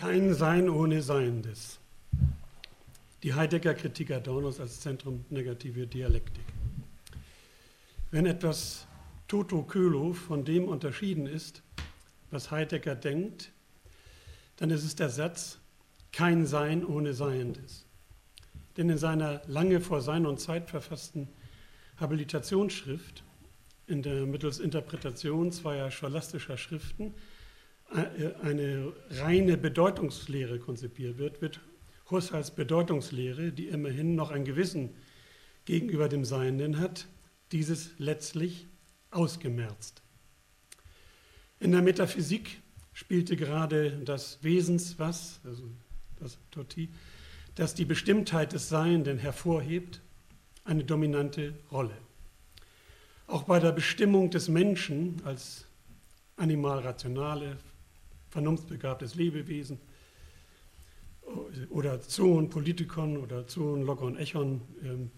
Kein Sein ohne Seiendes. Die Heidegger Kritik Adornos als Zentrum negative Dialektik. Wenn etwas toto kölo von dem unterschieden ist, was Heidegger denkt, dann ist es der Satz, kein Sein ohne Seiendes. Denn in seiner lange vor Sein und Zeit verfassten Habilitationsschrift, in der mittels Interpretation zweier scholastischer Schriften eine reine Bedeutungslehre konzipiert wird, wird Husserls Bedeutungslehre, die immerhin noch ein Gewissen gegenüber dem Seienden hat, dieses letztlich ausgemerzt. In der Metaphysik spielte gerade das Wesens was, also das Totti, das die Bestimmtheit des Seienden hervorhebt, eine dominante Rolle. Auch bei der Bestimmung des Menschen als animal-rationale, vernunftbegabtes Lebewesen oder Zoon, Politikon oder Zoon, Logon, Echon, ähm,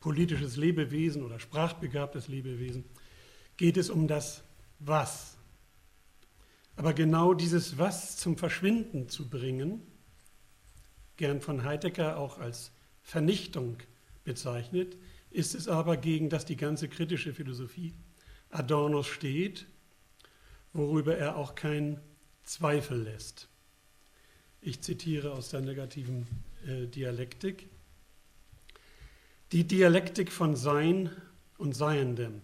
politisches Lebewesen oder sprachbegabtes Lebewesen, geht es um das Was. Aber genau dieses Was zum Verschwinden zu bringen, gern von Heidegger auch als Vernichtung bezeichnet, ist es aber, gegen das die ganze kritische Philosophie Adornos steht, worüber er auch keinen Zweifel lässt. Ich zitiere aus der negativen äh, Dialektik. Die Dialektik von Sein und Seiendem,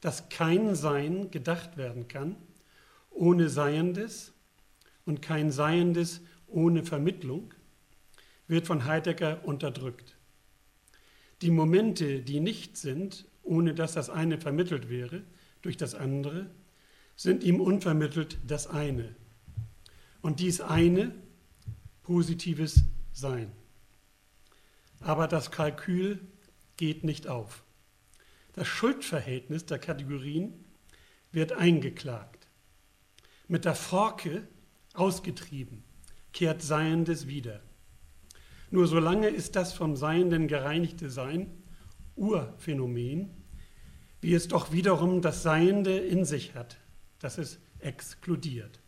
dass kein Sein gedacht werden kann ohne Seiendes und kein Seiendes ohne Vermittlung, wird von Heidegger unterdrückt. Die Momente, die nicht sind, ohne dass das eine vermittelt wäre durch das andere, sind ihm unvermittelt das eine. Und dies eine positives Sein. Aber das Kalkül geht nicht auf. Das Schuldverhältnis der Kategorien wird eingeklagt. Mit der Forke ausgetrieben, kehrt Seiendes wieder. Nur solange ist das vom Seienden gereinigte Sein Urphänomen, wie es doch wiederum das Seiende in sich hat das es exkludiert.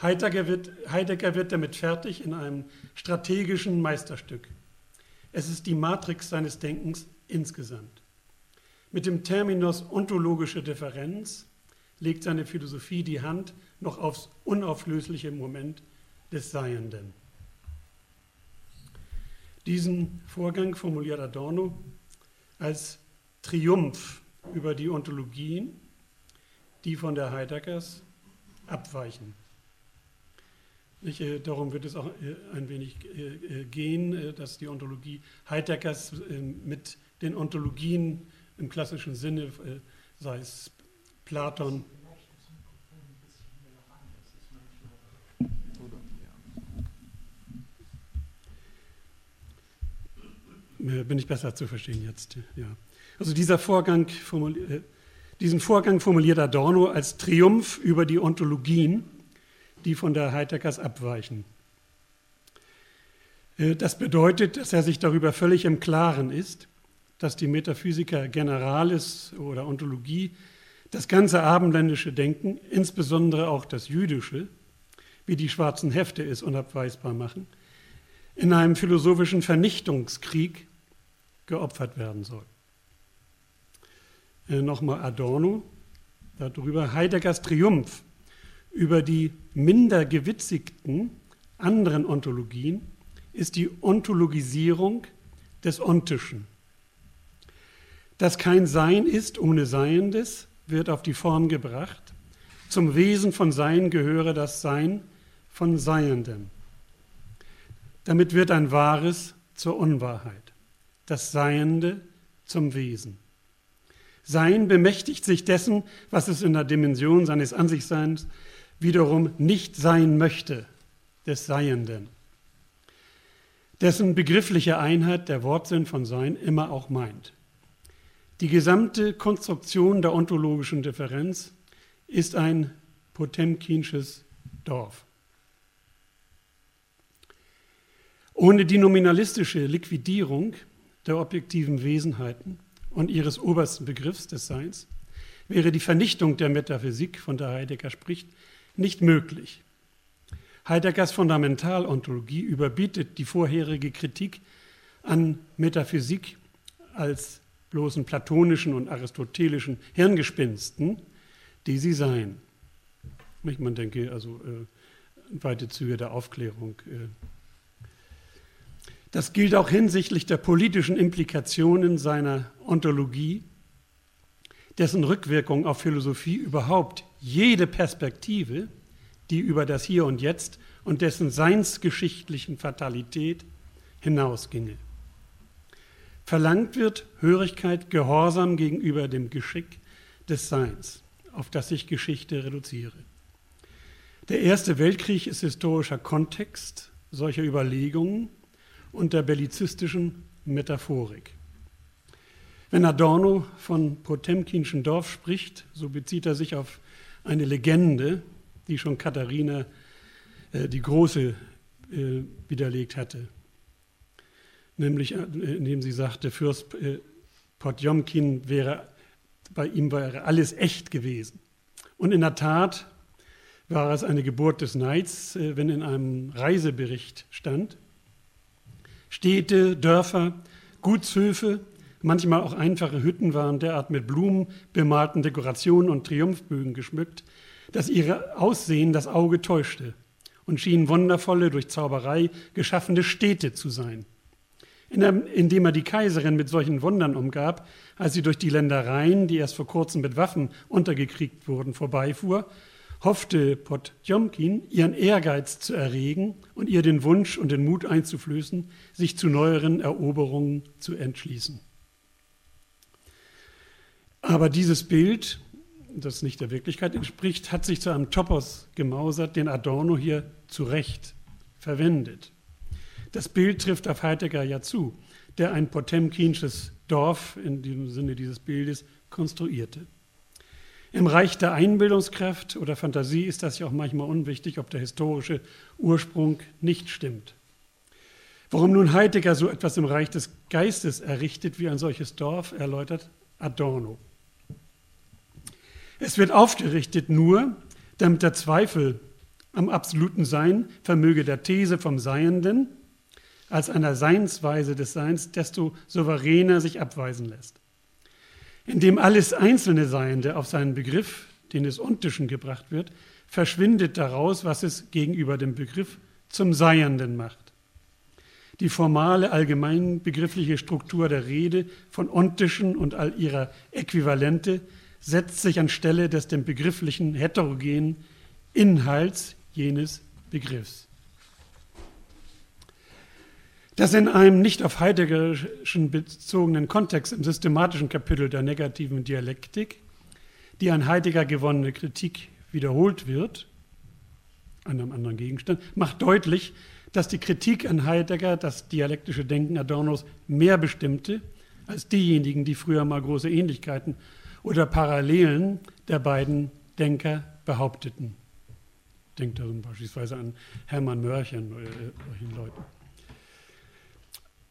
Heidegger wird, Heidegger wird damit fertig in einem strategischen Meisterstück. Es ist die Matrix seines Denkens insgesamt. Mit dem Terminus ontologische Differenz legt seine Philosophie die Hand noch aufs unauflösliche Moment des Seienden. Diesen Vorgang formuliert Adorno als Triumph über die Ontologien die von der Heideggers abweichen. Ich, äh, darum wird es auch äh, ein wenig äh, gehen, äh, dass die Ontologie Heideggers äh, mit den Ontologien im klassischen Sinne, äh, sei es Platon, bin ich besser zu verstehen jetzt. Ja. Also dieser Vorgang formuliert diesen Vorgang formuliert Adorno als Triumph über die Ontologien, die von der Heideggers abweichen. Äh, das bedeutet, dass er sich darüber völlig im Klaren ist, dass die Metaphysiker Generalis oder Ontologie das ganze abendländische Denken, insbesondere auch das jüdische, wie die schwarzen Hefte es unabweisbar machen, in einem philosophischen Vernichtungskrieg geopfert werden soll. Äh, nochmal Adorno darüber, Heideggers Triumph über die minder gewitzigten anderen Ontologien ist die Ontologisierung des Ontischen. Dass kein Sein ist ohne Seiendes, wird auf die Form gebracht. Zum Wesen von Sein gehöre das Sein von Seiendem. Damit wird ein Wahres zur Unwahrheit, das Seiende zum Wesen. Sein bemächtigt sich dessen, was es in der Dimension seines Ansichtseins wiederum nicht sein möchte, des Seienden, dessen begriffliche Einheit der Wortsinn von Sein immer auch meint. Die gesamte Konstruktion der ontologischen Differenz ist ein potemkinsches Dorf. Ohne die nominalistische Liquidierung der objektiven Wesenheiten und ihres obersten Begriffs des Seins wäre die Vernichtung der Metaphysik, von der Heidegger spricht, nicht möglich. Heideggers Fundamentalontologie überbietet die vorherige Kritik an Metaphysik als bloßen platonischen und aristotelischen Hirngespinsten, die sie seien. Man denke also äh, weite Züge der Aufklärung. Äh. Das gilt auch hinsichtlich der politischen Implikationen seiner Ontologie, dessen Rückwirkung auf Philosophie überhaupt jede Perspektive, die über das Hier und Jetzt und dessen seinsgeschichtlichen Fatalität hinausginge. Verlangt wird Hörigkeit, Gehorsam gegenüber dem Geschick des Seins, auf das sich Geschichte reduziere. Der Erste Weltkrieg ist historischer Kontext solcher Überlegungen und der bellizistischen Metaphorik. Wenn Adorno von Potemkinschen Dorf spricht, so bezieht er sich auf eine Legende, die schon Katharina äh, die Große äh, widerlegt hatte nämlich äh, indem sie sagte, Fürst äh, Potjomkin wäre, bei ihm wäre alles echt gewesen. Und in der Tat war es eine Geburt des Neids, äh, wenn in einem Reisebericht stand, Städte, Dörfer, Gutshöfe, manchmal auch einfache Hütten waren derart mit Blumen, bemalten Dekorationen und Triumphbögen geschmückt, dass ihr Aussehen das Auge täuschte und schienen wundervolle, durch Zauberei geschaffene Städte zu sein. Indem er die Kaiserin mit solchen Wundern umgab, als sie durch die Ländereien, die erst vor kurzem mit Waffen untergekriegt wurden, vorbeifuhr, hoffte Potjomkin, ihren Ehrgeiz zu erregen und ihr den Wunsch und den Mut einzuflößen, sich zu neueren Eroberungen zu entschließen. Aber dieses Bild, das nicht der Wirklichkeit entspricht, hat sich zu einem Topos gemausert, den Adorno hier zu Recht verwendet. Das Bild trifft auf Heidegger ja zu, der ein potemkinsches Dorf in dem Sinne dieses Bildes konstruierte. Im Reich der Einbildungskraft oder Fantasie ist das ja auch manchmal unwichtig, ob der historische Ursprung nicht stimmt. Warum nun Heidegger so etwas im Reich des Geistes errichtet wie ein solches Dorf, erläutert Adorno. Es wird aufgerichtet nur, damit der Zweifel am absoluten Sein vermöge der These vom Seienden als einer Seinsweise des Seins, desto souveräner sich abweisen lässt. Indem alles einzelne Seiende auf seinen Begriff, den es Untischen gebracht wird, verschwindet daraus, was es gegenüber dem Begriff zum Seienden macht. Die formale, allgemeinbegriffliche Struktur der Rede von Ontischen und all ihrer Äquivalente setzt sich anstelle des dem begrifflichen heterogenen Inhalts jenes Begriffs. Das in einem nicht auf Heideggerischen bezogenen Kontext im systematischen Kapitel der negativen Dialektik, die an Heidegger gewonnene Kritik wiederholt wird, an einem anderen Gegenstand, macht deutlich, dass die Kritik an Heidegger das dialektische Denken Adornos mehr bestimmte als diejenigen, die früher mal große Ähnlichkeiten oder Parallelen der beiden Denker behaupteten. Denkt da beispielsweise an Hermann Mörchen oder solchen Leuten.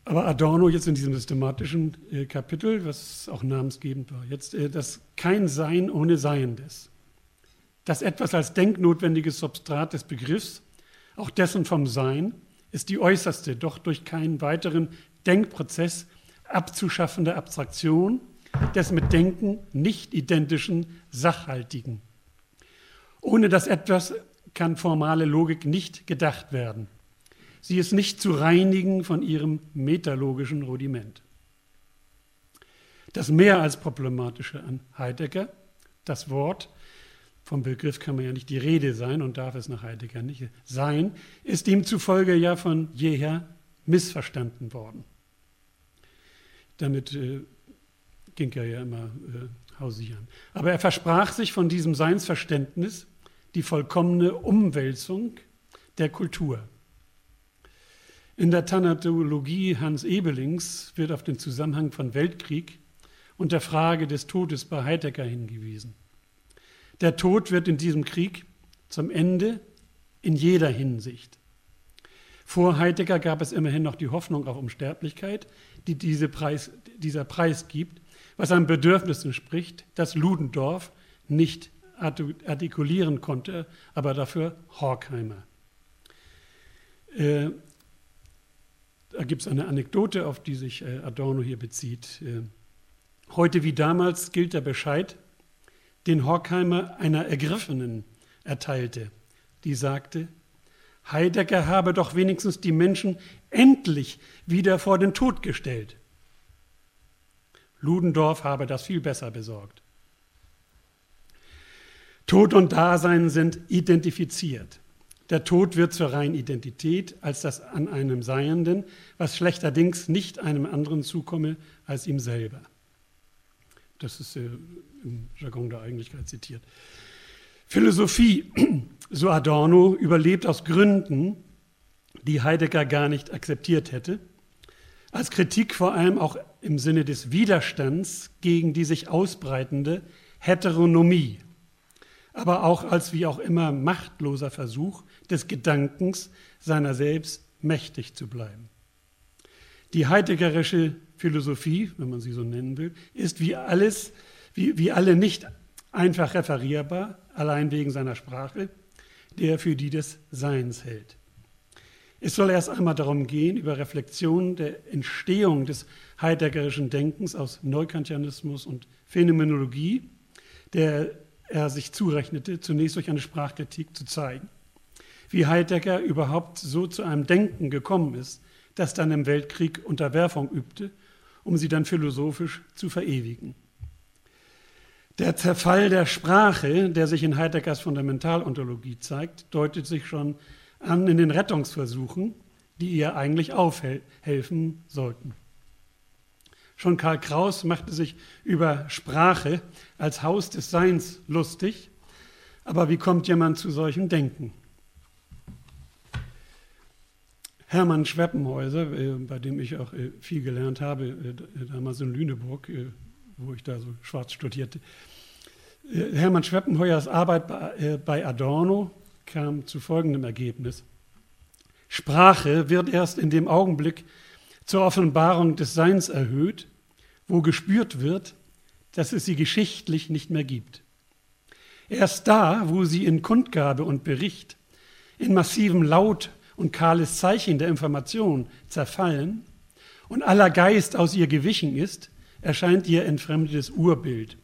Aber Adorno jetzt in diesem systematischen äh, Kapitel, was auch namensgebend war, jetzt äh, das kein Sein ohne Seiendes. Das etwas als denknotwendiges Substrat des Begriffs, auch dessen vom Sein, ist die äußerste, doch durch keinen weiteren Denkprozess abzuschaffende Abstraktion des mit Denken nicht identischen Sachhaltigen. Ohne das etwas kann formale Logik nicht gedacht werden sie ist nicht zu reinigen von ihrem metalogischen Rudiment. Das mehr als problematische an Heidegger, das Wort, vom Begriff kann man ja nicht die Rede sein und darf es nach Heidegger nicht sein, ist ihm zufolge ja von jeher missverstanden worden. Damit äh, ging er ja immer äh, hausieren. Aber er versprach sich von diesem Seinsverständnis die vollkommene Umwälzung der Kultur. In der Thanatologie Hans Ebelings wird auf den Zusammenhang von Weltkrieg und der Frage des Todes bei Heidegger hingewiesen. Der Tod wird in diesem Krieg zum Ende in jeder Hinsicht. Vor Heidegger gab es immerhin noch die Hoffnung auf Unsterblichkeit, die diese Preis, dieser Preis gibt, was einem Bedürfnis entspricht, das Ludendorff nicht artikulieren konnte, aber dafür Horkheimer. Äh, da gibt es eine Anekdote, auf die sich äh, Adorno hier bezieht. Äh, heute wie damals gilt der Bescheid, den Horkheimer einer Ergriffenen erteilte, die sagte, Heidegger habe doch wenigstens die Menschen endlich wieder vor den Tod gestellt. Ludendorff habe das viel besser besorgt. Tod und Dasein sind identifiziert. Der Tod wird zur reinen Identität als das an einem Seienden, was schlechterdings nicht einem anderen zukomme als ihm selber. Das ist äh, im Jargon der Eigentlichkeit zitiert. Philosophie, so Adorno, überlebt aus Gründen, die Heidegger gar nicht akzeptiert hätte, als Kritik vor allem auch im Sinne des Widerstands gegen die sich ausbreitende Heteronomie, aber auch als wie auch immer machtloser Versuch des Gedankens seiner selbst mächtig zu bleiben. Die heideggerische Philosophie, wenn man sie so nennen will, ist wie alles, wie, wie alle nicht einfach referierbar, allein wegen seiner Sprache, der für die des Seins hält. Es soll erst einmal darum gehen, über Reflexion der Entstehung des heideggerischen Denkens aus Neukantianismus und Phänomenologie, der er sich zurechnete, zunächst durch eine Sprachkritik zu zeigen. Wie Heidegger überhaupt so zu einem Denken gekommen ist, das dann im Weltkrieg Unterwerfung übte, um sie dann philosophisch zu verewigen. Der Zerfall der Sprache, der sich in Heideggers Fundamentalontologie zeigt, deutet sich schon an in den Rettungsversuchen, die ihr eigentlich aufhelfen sollten. Schon Karl Kraus machte sich über Sprache als Haus des Seins lustig, aber wie kommt jemand zu solchem Denken? Hermann Schweppenhäuser, äh, bei dem ich auch äh, viel gelernt habe, äh, damals in Lüneburg, wo ich da so schwarz studierte. Hermann Schweppenheuers Arbeit bei Adorno kam zu folgendem Ergebnis. Sprache wird erst in dem Augenblick zur Offenbarung des Seins erhöht, wo gespürt wird, dass es sie geschichtlich nicht mehr gibt. Erst da, wo sie in Kundgabe und Bericht, in massivem Laut und kahles Zeichen der Information zerfallen und aller Geist aus ihr gewichen ist, erscheint ihr entfremdetes Urbild,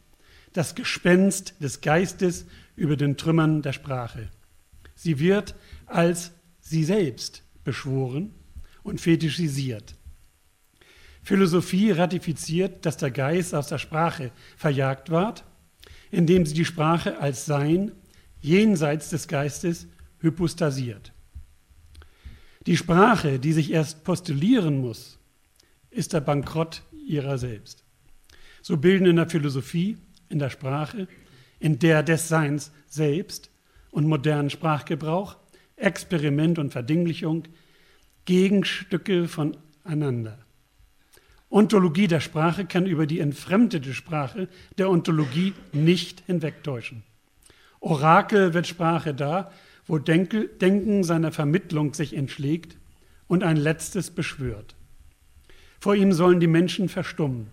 das Gespenst des Geistes über den Trümmern der Sprache. Sie wird als sie selbst beschworen und fetischisiert. Philosophie ratifiziert, dass der Geist aus der Sprache verjagt ward, indem sie die Sprache als Sein jenseits des Geistes hypostasiert. Die Sprache, die sich erst postulieren muss, ist der Bankrott ihrer selbst. So bilden in der Philosophie, in der Sprache, in der des Seins selbst und modernen Sprachgebrauch, Experiment und Verdinglichung Gegenstücke voneinander. Ontologie der Sprache kann über die entfremdete Sprache der Ontologie nicht hinwegtäuschen. Orakel wird Sprache da, wo Denken seiner Vermittlung sich entschlägt und ein letztes beschwört. Vor ihm sollen die Menschen verstummen.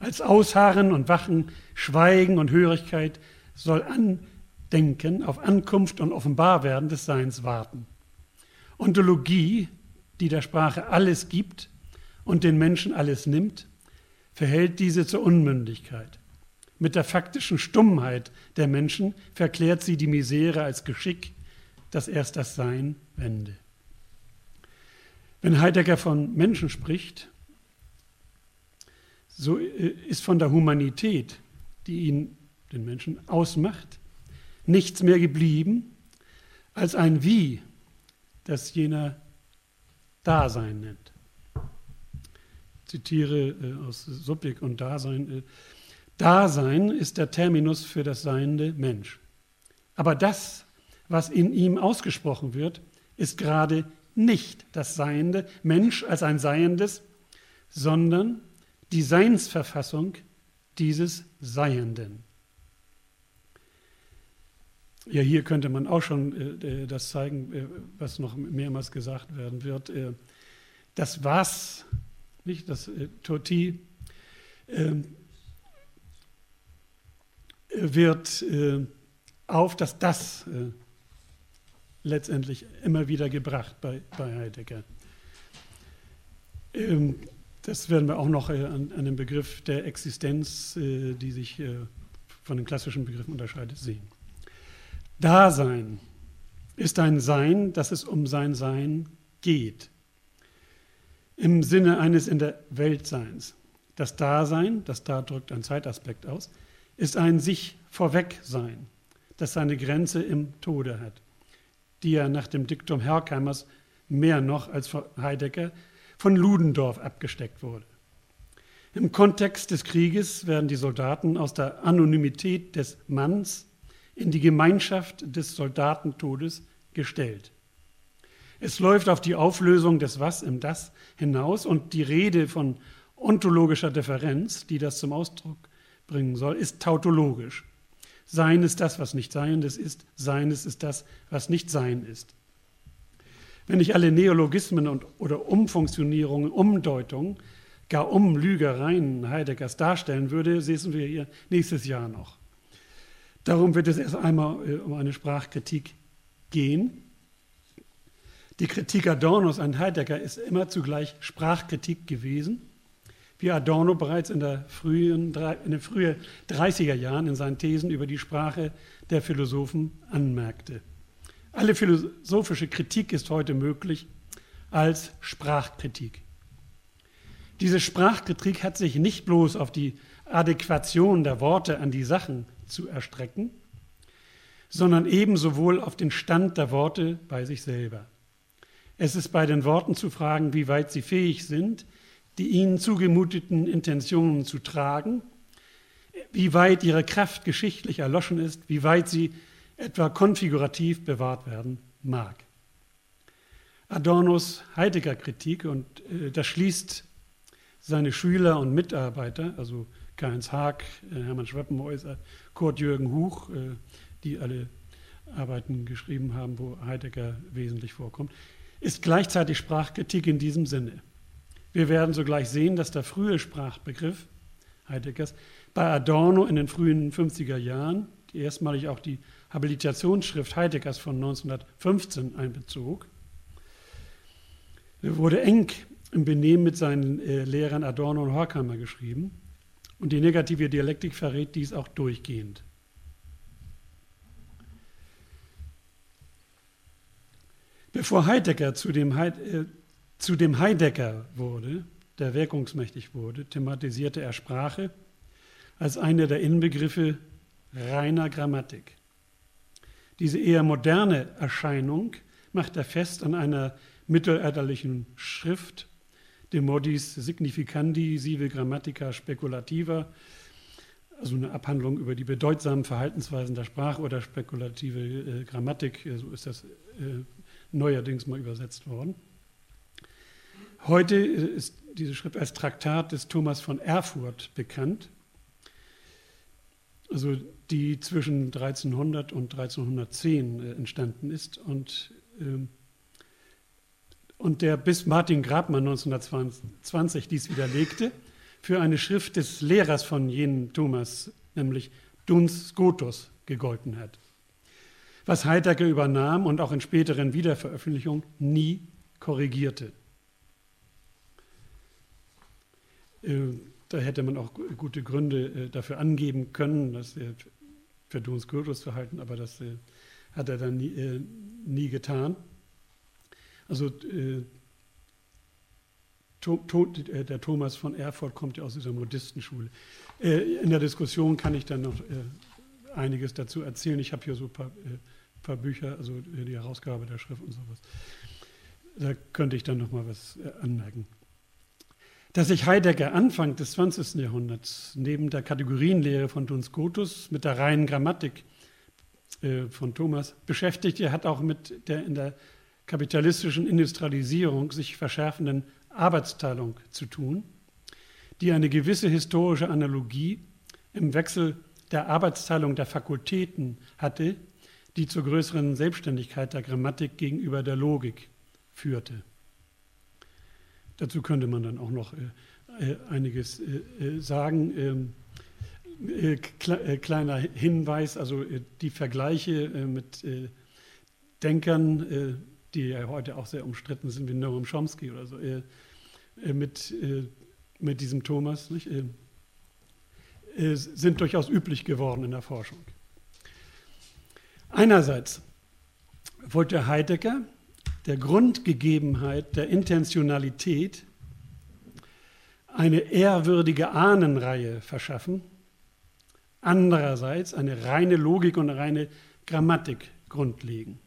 Als Ausharren und Wachen, Schweigen und Hörigkeit soll Andenken auf Ankunft und Offenbarwerden des Seins warten. Ontologie, die der Sprache alles gibt und den Menschen alles nimmt, verhält diese zur Unmündigkeit. Mit der faktischen Stummheit der Menschen verklärt sie die Misere als Geschick, das erst das Sein wende. Wenn Heidegger von Menschen spricht, so äh, ist von der Humanität, die ihn, den Menschen, ausmacht, nichts mehr geblieben als ein Wie, das jener Dasein nennt. Zitiere äh, aus Subjekt und Dasein. Äh, Dasein ist der Terminus für das seiende Mensch. Aber das, was in ihm ausgesprochen wird, ist gerade nicht das Seiende, Mensch als ein Seiendes, sondern die Seinsverfassung dieses Seienden. Ja, hier könnte man auch schon äh, das zeigen, äh, was noch mehrmals gesagt werden wird. Äh, das Was, nicht das äh, Toti, ähm, wird äh, auf das Das äh, letztendlich immer wieder gebracht bei, bei Heidegger. Ähm, das werden wir auch noch äh, an, an, dem Begriff der Existenz, äh, die sich äh, von den klassischen Begriffen unterscheidet, sehen. Dasein ist ein Sein, dass es um sein Sein geht. Im Sinne eines in der Welt Seins. Das Dasein, das da drückt ein Zeitaspekt aus, ist ein sich vorwegsein, das seine Grenze im Tode hat, die er nach dem Diktum Herkheimers mehr noch als Heidegger von Ludendorff abgesteckt wurde. Im Kontext des Krieges werden die Soldaten aus der Anonymität des Manns in die Gemeinschaft des Soldatentodes gestellt. Es läuft auf die Auflösung des Was im Das hinaus und die Rede von ontologischer Differenz, die das zum Ausdruck bringen soll, ist tautologisch. Sein ist das, was nicht Seiendes ist, Seines ist das, was nicht Sein ist. Wenn ich alle Neologismen und, oder Umfunktionierungen, Umdeutungen, gar Umlügereien Heideggers darstellen würde, sehen wir hier nächstes Jahr noch. Darum wird es erst einmal äh, um eine Sprachkritik gehen. Die Kritik Adornos an Heidegger ist immer zugleich Sprachkritik gewesen, wie Adorno bereits in, frühen, in den frühen 30er Jahren in seinen Thesen über die Sprache der Philosophen anmerkte. Alle philosophische Kritik ist heute möglich als Sprachkritik. Diese Sprachkritik hat sich nicht bloß auf die Adäquation der Worte an die Sachen zu erstrecken, sondern ebenso wohl auf den Stand der Worte bei sich selber. Es ist bei den Worten zu fragen, wie weit sie fähig sind, die ihnen zugemuteten Intentionen zu tragen, wie weit ihre Kraft geschichtlich erloschen ist, wie weit sie etwa konfigurativ bewahrt werden mag. Adornos Heidegger-Kritik, und äh, das schließt seine Schüler und Mitarbeiter, also Karl-Heinz Haag, äh, Hermann Schweppenhäuser, Kurt-Jürgen Huch, äh, die alle Arbeiten geschrieben haben, wo Heidegger wesentlich vorkommt, ist gleichzeitig Sprachkritik in diesem Sinne. Wir werden sogleich sehen, dass der frühe Sprachbegriff Heideggers bei Adorno in den frühen 50er Jahren, die erstmalig auch die Habilitationsschrift Heideggers von 1915 einbezog, wurde eng im Benehmen mit seinen äh, Lehrern Adorno und Horkheimer geschrieben. Und die negative Dialektik verrät dies auch durchgehend. Bevor Heidegger zu dem, Heid, äh, zu dem Heidegger wurde, der wirkungsmächtig wurde, thematisierte er Sprache als eine der Inbegriffe reiner Grammatik. Diese eher moderne Erscheinung macht er fest an einer mittelalterlichen Schrift, de modis significandi sive grammatica speculativa, also eine Abhandlung über die bedeutsamen Verhaltensweisen der Sprache oder spekulative äh, Grammatik, so ist das äh, neuerdings mal übersetzt worden. Heute ist diese Schrift als Traktat des Thomas von Erfurt bekannt, also die zwischen 1300 und 1310 äh, entstanden ist und, ähm, und der bis Martin Grabmann 1920 dies widerlegte, für eine Schrift des Lehrers von jenen Thomas, nämlich Duns Scotus, gegolten hat was Heidegger übernahm und auch in späteren Wiederveröffentlichungen nie korrigierte. Äh, da hätte man auch gute Gründe äh, dafür angeben können, dass er für Duns Kultus zu halten, aber das äh, hat er dann nie, nie getan. Also der Thomas von Erfurt kommt ja aus dieser Modistenschule. In der Diskussion kann ich dann noch einiges dazu erzählen. Ich habe hier so ein paar paar Bücher, also die Herausgabe der Schrift und sowas. Da könnte ich dann noch mal was äh, anmerken. Dass sich Heidegger Anfang des 20. Jahrhunderts neben der Kategorienlehre von Duns Scotus mit der reinen Grammatik äh, von Thomas beschäftigte, hat auch mit der in der kapitalistischen Industrialisierung sich verschärfenden Arbeitsteilung zu tun, die eine gewisse historische Analogie im Wechsel der Arbeitsteilung der Fakultäten hatte, die zur größeren Selbstständigkeit der Grammatik gegenüber der Logik führte. Dazu könnte man dann auch noch äh, äh einiges äh, äh sagen. Ähm, äh, kle kleiner Hinweis, also die Vergleiche mit Denkern, die ja heute auch sehr umstritten sind, wie Noam Chomsky oder so, äh, mit, äh, mit diesem Thomas, nicht, äh, sind durchaus üblich geworden in der Forschung. Einerseits wollte Heidegger der Grundgegebenheit der Intentionalität eine ehrwürdige Ahnenreihe verschaffen, andererseits eine reine Logik und eine reine Grammatik grundlegen.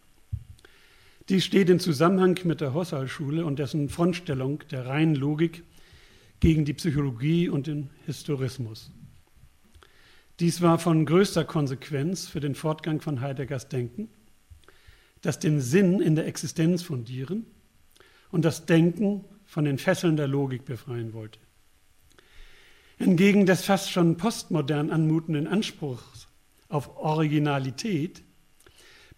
Dies steht in Zusammenhang mit der Husserl-Schule und dessen Frontstellung der reinen Logik gegen die Psychologie und den Historismus. Dies war von größter Konsequenz für den Fortgang von Heideggers Denken, das den Sinn in der Existenz fundieren und das Denken von den Fesseln der Logik befreien wollte. Entgegen des fast schon postmodern anmutenden Anspruchs auf Originalität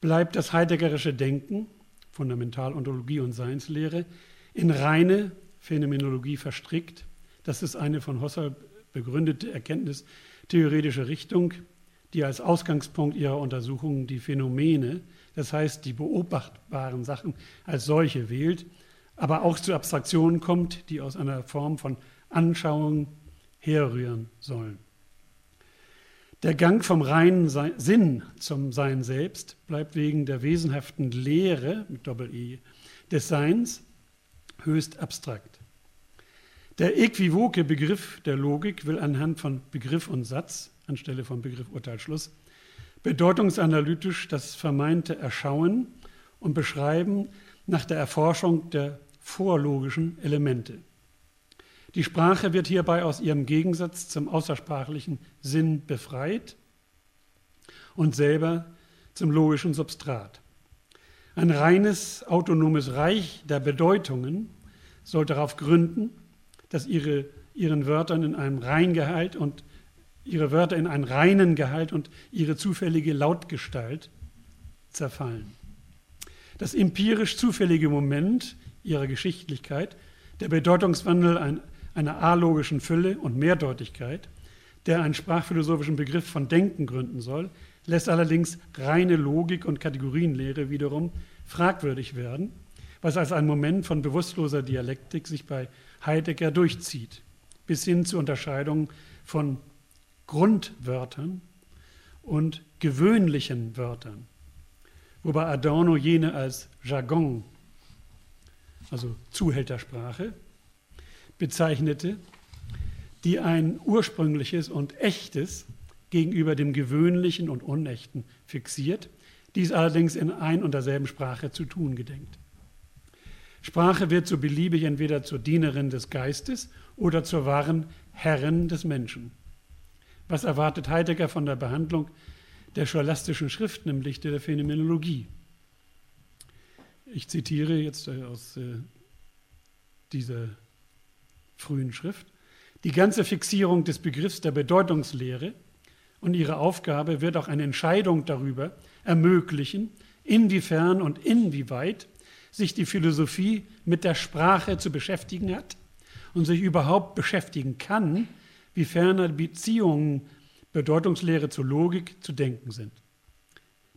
bleibt das heideggerische Denken, Fundamentalontologie und Seinslehre, in reine Phänomenologie verstrickt. Das ist eine von Husserl begründete erkenntnistheoretische Richtung, die als Ausgangspunkt ihrer Untersuchungen die Phänomene, das heißt die beobachtbaren Sachen als solche wählt, aber auch zu Abstraktionen kommt, die aus einer Form von Anschauung herrühren sollen. Der Gang vom reinen Sinn zum Sein selbst bleibt wegen der wesenhaften Lehre mit Doppel-E des Seins höchst abstrakt. Der äquivoke Begriff der Logik will anhand von Begriff und Satz, anstelle von Begriff Urteilsschluss, bedeutungsanalytisch das vermeinte Erschauen und Beschreiben nach der Erforschung der vorlogischen Elemente. Die Sprache wird hierbei aus ihrem Gegensatz zum außersprachlichen Sinn befreit und selber zum logischen Substrat. Ein reines autonomes Reich der Bedeutungen soll darauf gründen, dass ihre, ihren Wörtern in einem Reingehalt und ihre Wörter in einen reinen Gehalt und ihre zufällige Lautgestalt zerfallen. Das empirisch zufällige Moment ihrer Geschichtlichkeit, der Bedeutungswandel ein einer alogischen Fülle und Mehrdeutigkeit, der einen sprachphilosophischen Begriff von Denken gründen soll, lässt allerdings reine Logik und Kategorienlehre wiederum fragwürdig werden, was als ein Moment von bewusstloser Dialektik sich bei Heidegger durchzieht, bis hin zur Unterscheidung von Grundwörtern und gewöhnlichen Wörtern, wobei Adorno jene als Jargon, also Zuhältersprache, bezeichnete, die ein ursprüngliches und echtes gegenüber dem gewöhnlichen und unechten fixiert, dies allerdings in ein und derselben Sprache zu tun gedenkt. Sprache wird so beliebig entweder zur Dienerin des Geistes oder zur wahren Herrin des Menschen. Was erwartet Heidegger von der Behandlung der scholastischen Schriften im Lichte der Phänomenologie? Ich zitiere jetzt aus äh, dieser frühen Schrift. Die ganze Fixierung des Begriffs der Bedeutungslehre und ihre Aufgabe wird auch eine Entscheidung darüber ermöglichen, inwiefern und inwieweit sich die Philosophie mit der Sprache zu beschäftigen hat und sich überhaupt beschäftigen kann, wie ferner Beziehungen Bedeutungslehre zur Logik zu denken sind.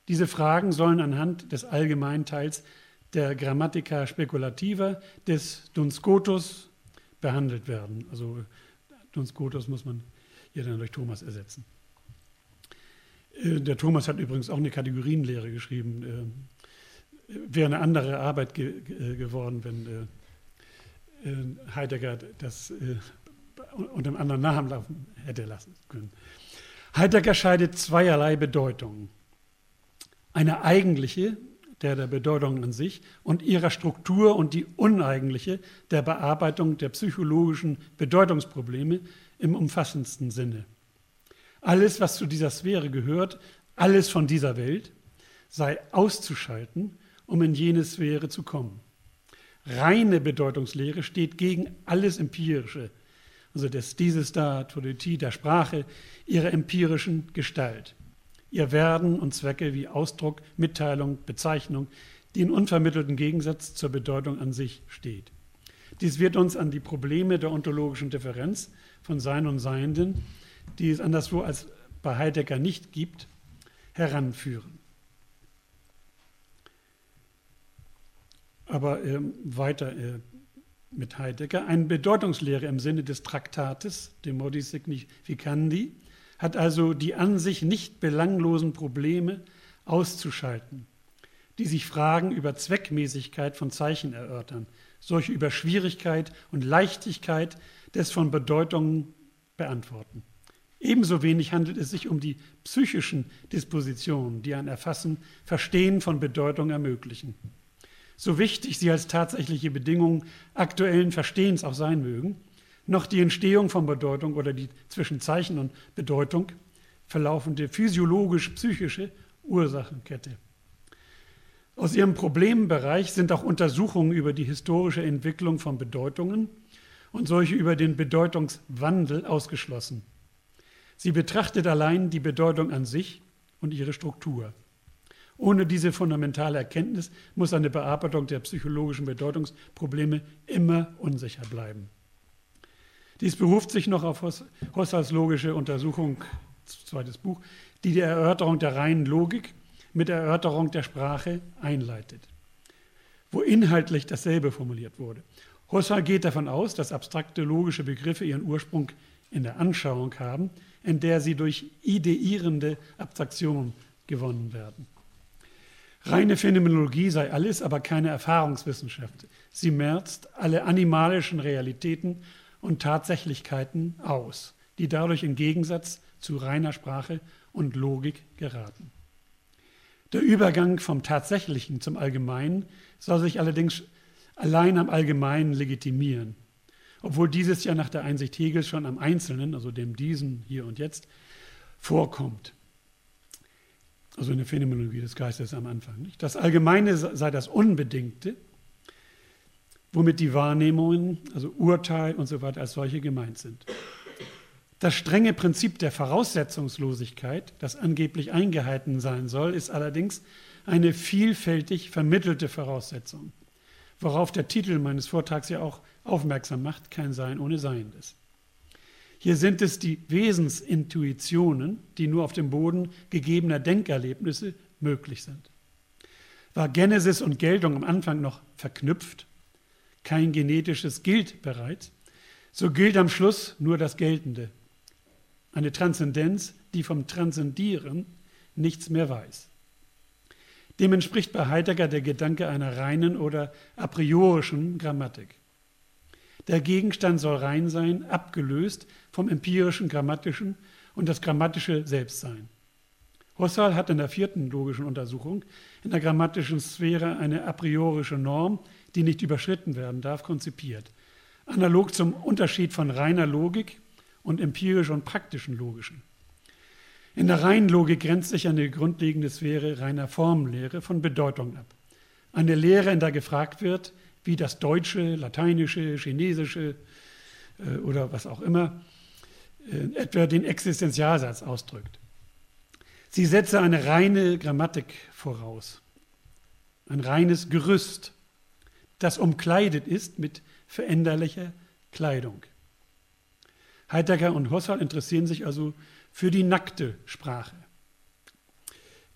Diese Fragen sollen anhand des Allgemeinteils der Grammatica Speculativa des Duns Scotus behandelt werden. Also Duns Scotus muss man hier dann durch Thomas ersetzen. Äh, der Thomas hat übrigens auch eine Kategorienlehre geschrieben. Äh, wäre eine andere Arbeit ge äh, geworden, wenn Heidegger das unter einem anderen Namen laufen hätte lassen können. Heidegger scheidet zweierlei Bedeutungen. Eine eigentliche, der der Bedeutung an sich und ihrer Struktur und die uneigentliche der Bearbeitung der psychologischen Bedeutungsprobleme im umfassendsten Sinne. Alles, was zu dieser Sphäre gehört, alles von dieser Welt, sei auszuschalten, um in jene Sphäre zu kommen. Reine Bedeutungslehre steht gegen alles Empirische, also des dieses da, Todetie der Sprache, ihrer empirischen Gestalt ihr Werden und Zwecke wie Ausdruck, Mitteilung, Bezeichnung, die in unvermittelten Gegensatz zur Bedeutung an sich steht. Dies wird uns an die Probleme der ontologischen Differenz von Sein und Seienden, die es anderswo als bei Heidegger nicht gibt, heranführen. Aber ähm, weiter äh, mit Heidegger. Eine Bedeutungslehre im Sinne des Traktates, de modi significandi, hat also die an sich nicht belanglosen Probleme auszuschalten, die sich Fragen über Zweckmäßigkeit von Zeichen erörtern, solche über Schwierigkeit und Leichtigkeit des von Bedeutungen beantworten. Ebenso wenig handelt es sich um die psychischen Dispositionen, die ein Erfassen, Verstehen von Bedeutung ermöglichen. So wichtig sie als tatsächliche Bedingungen aktuellen Verstehens auch sein mögen, noch die Entstehung von Bedeutung oder die zwischen Zeichen und Bedeutung verlaufende physiologisch-psychische Ursachenkette. Aus ihrem Problembereich sind auch Untersuchungen über die historische Entwicklung von Bedeutungen und solche über den Bedeutungswandel ausgeschlossen. Sie betrachtet allein die Bedeutung an sich und ihre Struktur. Ohne diese fundamentale Erkenntnis muss eine Bearbeitung der psychologischen Bedeutungsprobleme immer unsicher bleiben. Dies beruft sich noch auf Husserls logische Untersuchung, zweites Buch, die die Erörterung der reinen Logik mit der Erörterung der Sprache einleitet, wo inhaltlich dasselbe formuliert wurde. Husserl geht davon aus, dass abstrakte logische Begriffe ihren Ursprung in der Anschauung haben, in der sie durch ideierende Abstraktion gewonnen werden. Reine Phänomenologie sei alles, aber keine Erfahrungswissenschaft. Sie merzt alle animalischen Realitäten und Tatsächlichkeiten aus, die dadurch im Gegensatz zu reiner Sprache und Logik geraten. Der Übergang vom Tatsächlichen zum Allgemeinen soll sich allerdings allein am Allgemeinen legitimieren, obwohl dieses ja nach der Einsicht Hegels schon am Einzelnen, also dem Diesen hier und jetzt, vorkommt. Also in der Phänomenologie des Geistes am Anfang. Nicht? Das Allgemeine sei das Unbedingte, womit die Wahrnehmungen, also Urteil und so weiter als solche gemeint sind. Das strenge Prinzip der Voraussetzungslosigkeit, das angeblich eingehalten sein soll, ist allerdings eine vielfältig vermittelte Voraussetzung, worauf der Titel meines Vortrags ja auch aufmerksam macht, kein Sein ohne Seiendes. Hier sind es die Wesensintuitionen, die nur auf dem Boden gegebener Denkerlebnisse möglich sind. War Genesis und Geltung am Anfang noch verknüpft, kein genetisches gilt bereits, so gilt am Schluss nur das Geltende, eine Transzendenz, die vom Transzendieren nichts mehr weiß. Dem entspricht bei Heidegger der Gedanke einer reinen oder a priorischen Grammatik. Der Gegenstand soll rein sein, abgelöst vom empirischen Grammatischen und das grammatische Selbstsein. Husserl hat in der vierten logischen Untersuchung in der grammatischen Sphäre eine a priorische Norm, die nicht überschritten werden darf, konzipiert. Analog zum Unterschied von reiner Logik und empirisch und praktischen Logischen. In der reinen Logik grenzt sich eine grundlegende Sphäre reiner Formenlehre von Bedeutung ab. Eine Lehre, in der gefragt wird, wie das Deutsche, Lateinische, Chinesische äh, oder was auch immer etwa den Existenzialsatz ausdrückt. Sie setze eine reine Grammatik voraus, ein reines Gerüst, das umkleidet ist mit veränderlicher Kleidung. Heidegger und Husserl interessieren sich also für die nackte Sprache.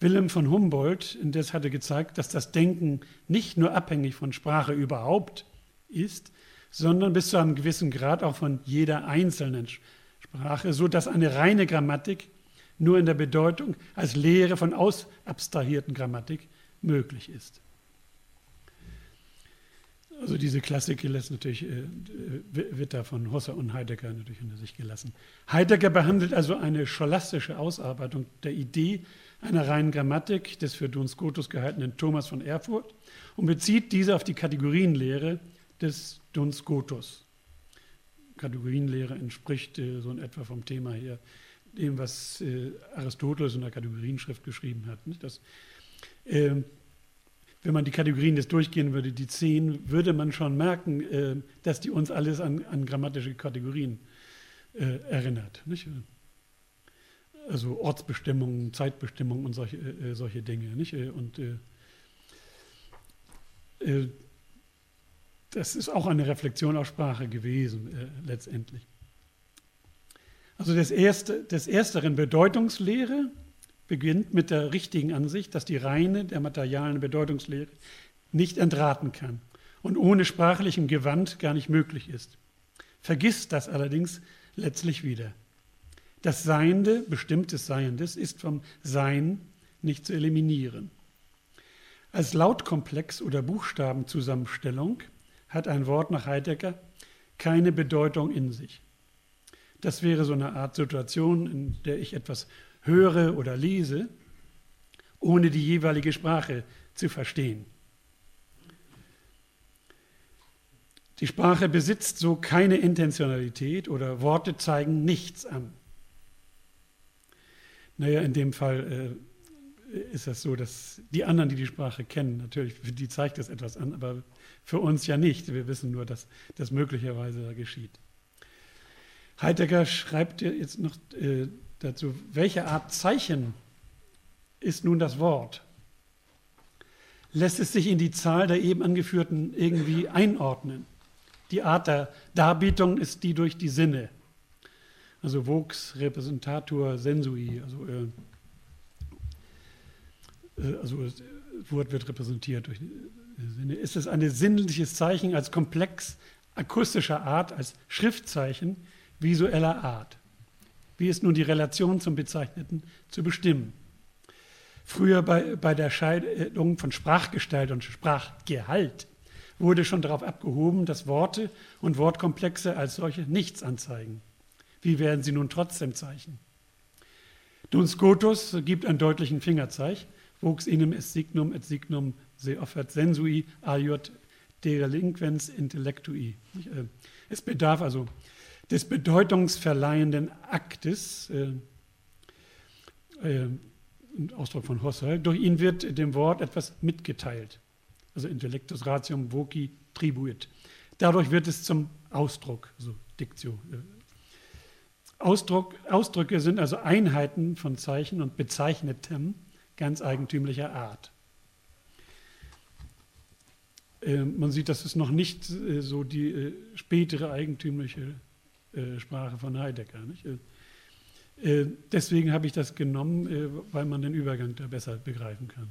Wilhelm von Humboldt indes hatte gezeigt, dass das Denken nicht nur abhängig von Sprache überhaupt ist, sondern bis zu einem gewissen Grad auch von jeder einzelnen Sprache, so dass eine reine Grammatik nur in der Bedeutung als Lehre von ausabstrahierten Grammatik möglich ist. Also diese Klassik lässt natürlich, äh, wird da von Husserl und Heidegger natürlich unter sich gelassen. Heidegger behandelt also eine scholastische Ausarbeitung der Idee einer reinen Grammatik des für Duns Scotus gehaltenen Thomas von Erfurt und bezieht diese auf die Kategorienlehre des Duns Scotus. Kategorienlehre entspricht äh, so in etwa vom Thema hier dem, was äh, Aristoteles in der Kategorienschrift geschrieben hat. Das, äh, wenn man die Kategorien jetzt durchgehen würde, die zehn, würde man schon merken, äh, dass die uns alles an, an grammatische Kategorien erinnert. Nicht? Also Ortsbestimmungen, Zeitbestimmungen und solche, solche Dinge. Nicht? Und das ist auch eine Reflexion auf Sprache gewesen, letztendlich. Also das erste, des Ersteren Bedeutungslehre beginnt mit der richtigen Ansicht, dass die reine der materialen Bedeutungslehre nicht entraten kann und ohne sprachlichen Gewand gar nicht möglich ist. Vergisst das allerdings letztlich wieder. Das Seiende, bestimmtes Seiendes, ist vom Sein nicht zu eliminieren. Als Lautkomplex oder Buchstabenzusammenstellung hat ein Wort nach Heidegger keine Bedeutung in sich. Das wäre so eine Art Situation, in der ich etwas höre oder lese, ohne die jeweilige Sprache zu verstehen. Die Sprache besitzt so keine Intentionalität oder Worte zeigen nichts an. Naja, in dem Fall äh, ist das so, dass die anderen, die die Sprache kennen, natürlich, für die zeigt das etwas an, aber für uns ja nicht. Wir wissen nur, dass das möglicherweise geschieht. Heidegger schreibt jetzt noch äh, dazu, welche Art Zeichen ist nun das Wort? Lässt es sich in die Zahl der eben angeführten irgendwie einordnen? Die Art der Darbietung ist die durch die Sinne. Also Vox Repräsentator Sensui, also, äh also das Wort wird repräsentiert durch Sinne. Ist es ein sinnliches Zeichen als komplex akustischer Art, als Schriftzeichen visueller Art? Wie ist nun die Relation zum Bezeichneten zu bestimmen? Früher bei, bei der Scheidung von Sprachgestalt und Sprachgehalt wurde schon darauf abgehoben, dass Worte und Wortkomplexe als solche nichts anzeigen. Wie werden sie nun trotzdem Zeichen? Duns Scotus gibt einen deutlichen Fingerzeig. Vox inem est signum et signum se offert sensui aiut delinquens intellectui. Äh, es bedarf also des bedeutungsverleihenden Aktes, äh, äh, Ausdruck von Husserl, durch ihn wird dem Wort etwas mitgeteilt. Also intellectus ratium voci tribuit. Dadurch wird es zum Ausdruck, also Diktio. Äh. Ausdruck, Ausdrücke sind also Einheiten von Zeichen und Bezeichnetem ganz eigentümlicher Art. Äh, man sieht, das ist noch nicht äh, so die äh, spätere eigentümliche Sprache von Heidegger. Deswegen habe ich das genommen, weil man den Übergang da besser begreifen kann.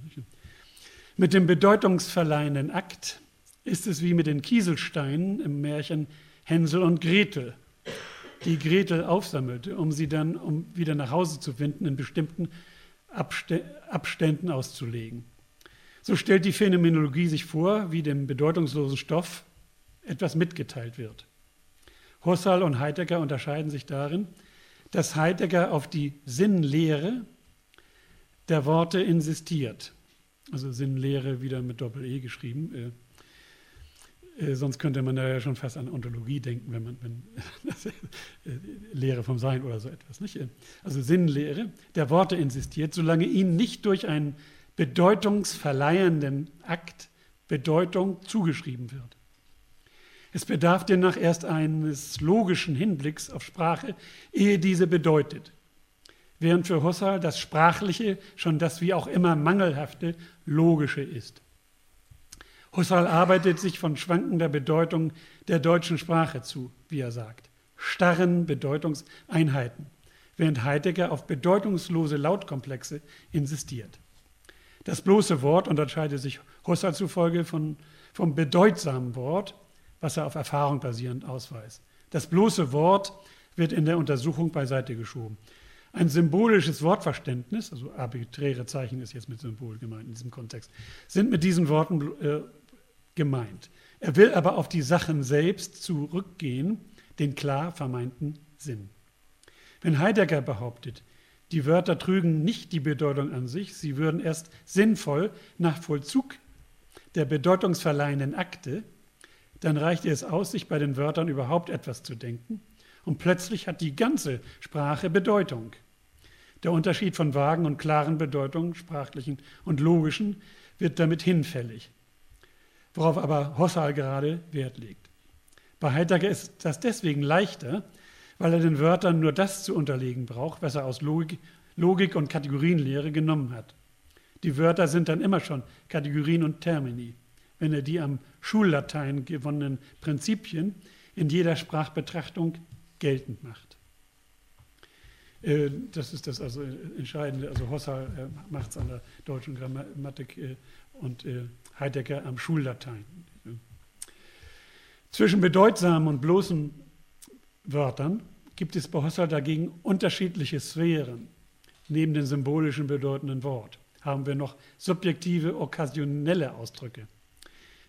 Mit dem bedeutungsverleihenden Akt ist es wie mit den Kieselsteinen im Märchen Hänsel und Gretel, die Gretel aufsammelte, um sie dann, um wieder nach Hause zu finden, in bestimmten Abständen auszulegen. So stellt die Phänomenologie sich vor, wie dem bedeutungslosen Stoff etwas mitgeteilt wird. Husserl und Heidegger unterscheiden sich darin, dass Heidegger auf die Sinnlehre der Worte insistiert. Also Sinnlehre wieder mit Doppel-E geschrieben. Äh, äh, sonst könnte man da ja schon fast an Ontologie denken, wenn man wenn, äh, Lehre vom Sein oder so etwas. Nicht? Also Sinnlehre der Worte insistiert, solange ihnen nicht durch einen bedeutungsverleihenden Akt Bedeutung zugeschrieben wird. Es bedarf demnach erst eines logischen Hinblicks auf Sprache, ehe diese bedeutet. Während für Husserl das Sprachliche schon das wie auch immer mangelhafte Logische ist. Husserl arbeitet sich von schwankender Bedeutung der deutschen Sprache zu, wie er sagt, starren Bedeutungseinheiten, während Heidegger auf bedeutungslose Lautkomplexe insistiert. Das bloße Wort unterscheidet sich Husserl zufolge von, vom bedeutsamen Wort, was er auf Erfahrung basierend ausweist. Das bloße Wort wird in der Untersuchung beiseite geschoben. Ein symbolisches Wortverständnis, also arbiträre Zeichen ist jetzt mit Symbol gemeint in diesem Kontext, sind mit diesen Worten äh, gemeint. Er will aber auf die Sachen selbst zurückgehen, den klar vermeinten Sinn. Wenn Heidegger behauptet, die Wörter trügen nicht die Bedeutung an sich, sie würden erst sinnvoll nach Vollzug der bedeutungsverleihenden Akte, dann reicht es aus, sich bei den Wörtern überhaupt etwas zu denken und plötzlich hat die ganze Sprache Bedeutung. Der Unterschied von vagen und klaren Bedeutungen, sprachlichen und logischen, wird damit hinfällig, worauf aber Husserl gerade Wert legt. Bei Heidegger ist das deswegen leichter, weil er den Wörtern nur das zu unterlegen braucht, was er aus Logik, Logik und Kategorienlehre genommen hat. Die Wörter sind dann immer schon Kategorien und Termini, wenn er die am Schullatein gewonnenen Prinzipien in jeder Sprachbetrachtung geltend macht. Äh, das ist das also Entscheidende. Also Husserl äh, macht es an der deutschen Grammatik äh, und Heidegger am Schullatein. Zwischen bedeutsamen und bloßen Wörtern gibt es bei Husserl dagegen unterschiedliche Sphären. Neben dem symbolischen bedeutenden Wort haben wir noch subjektive, okkasionelle Ausdrücke.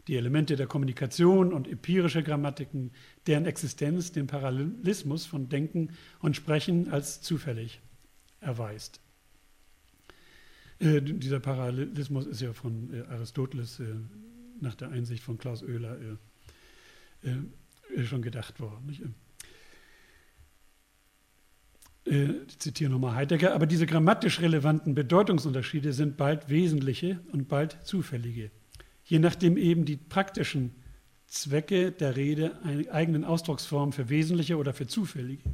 Die Elemente der Kommunikation und empirische Grammatiken, deren Existenz den Parallelismus von Denken und Sprechen als zufällig erweist. Äh, dieser Parallelismus ist ja von äh, Aristoteles äh, nach der Einsicht von Klaus Oehler äh, äh, schon gedacht worden. Nicht? Ich zitiere nochmal Heidegger, aber diese grammatisch relevanten Bedeutungsunterschiede sind bald wesentliche und bald zufällige, je nachdem eben die praktischen Zwecke der Rede eine eigenen Ausdrucksformen für wesentliche oder für zufällige,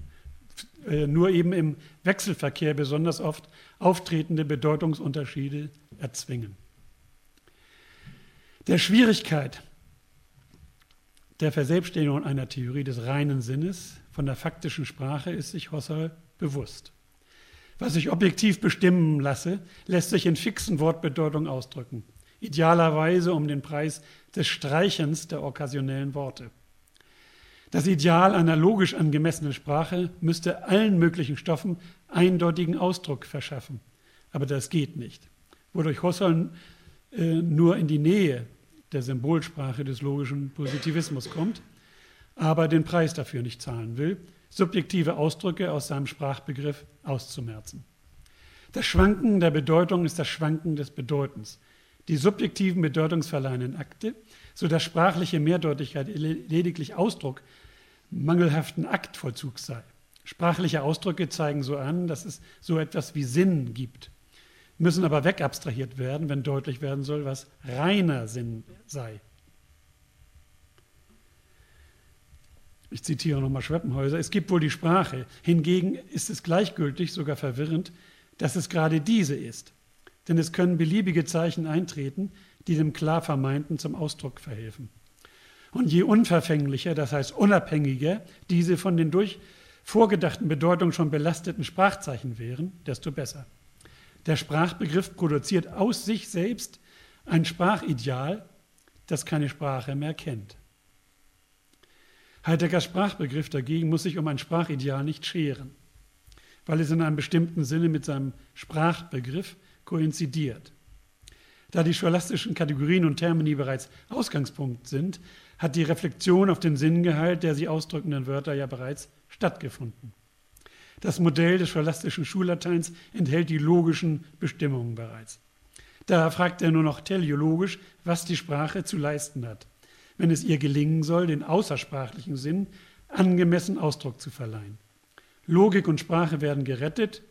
nur eben im Wechselverkehr besonders oft auftretende Bedeutungsunterschiede erzwingen. Der Schwierigkeit der Verselbstständigung einer Theorie des reinen Sinnes von der faktischen Sprache ist sich Husserl bewusst. Was ich objektiv bestimmen lasse, lässt sich in fixen Wortbedeutungen ausdrücken, idealerweise um den Preis des Streichens der okkasionellen Worte. Das Ideal einer logisch angemessenen Sprache müsste allen möglichen Stoffen eindeutigen Ausdruck verschaffen. Aber das geht nicht. Wodurch Husserl äh, nur in die Nähe der Symbolsprache des logischen Positivismus kommt, aber den Preis dafür nicht zahlen will, subjektive Ausdrücke aus seinem Sprachbegriff auszumerzen. Das Schwanken der Bedeutung ist das Schwanken des Bedeutens. Die subjektiven bedeutungsverleihenden Akte, sodass sprachliche Mehrdeutigkeit lediglich Ausdruck mangelhaften Aktvollzugs sei. Sprachliche Ausdrücke zeigen so an, dass es so etwas wie Sinn gibt, müssen aber wegabstrahiert werden, wenn deutlich werden soll, was reiner Sinn sei. Ich zitiere nochmal Schweppenhäuser. Es gibt wohl die Sprache. Hingegen ist es gleichgültig, sogar verwirrend, dass es gerade diese ist. Denn es können beliebige Zeichen eintreten, die dem klar Vermeinten zum Ausdruck verhelfen. Und je unverfänglicher, das heißt unabhängiger, diese von den durch vorgedachten Bedeutungen schon belasteten Sprachzeichen wären, desto besser. Der Sprachbegriff produziert aus sich selbst ein Sprachideal, das keine Sprache mehr kennt. Heideggers Sprachbegriff dagegen muss sich um ein Sprachideal nicht scheren, weil es in einem bestimmten Sinne mit seinem Sprachbegriff koinzidiert. Da die scholastischen Kategorien und Termini bereits Ausgangspunkt sind, hat die Reflexion auf den Sinngehalt der sie ausdrückenden Wörter ja bereits stattgefunden. Das Modell des scholastischen Schullateins enthält die logischen Bestimmungen bereits. Da fragt er nur noch teleologisch, was die Sprache zu leisten hat wenn es ihr gelingen soll, den außersprachlichen Sinn angemessen Ausdruck zu verleihen. Logik und Sprache werden gerettet,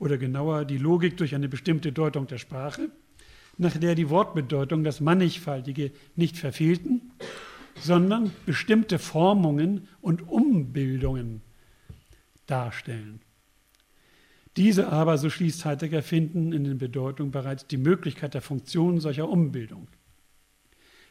oder genauer die Logik durch eine bestimmte Deutung der Sprache, nach der die Wortbedeutung das Mannigfaltige nicht verfehlten, sondern bestimmte Formungen und Umbildungen darstellen. Diese aber, so schließt Heidegger, finden in den Bedeutungen bereits die Möglichkeit der Funktion solcher Umbildung.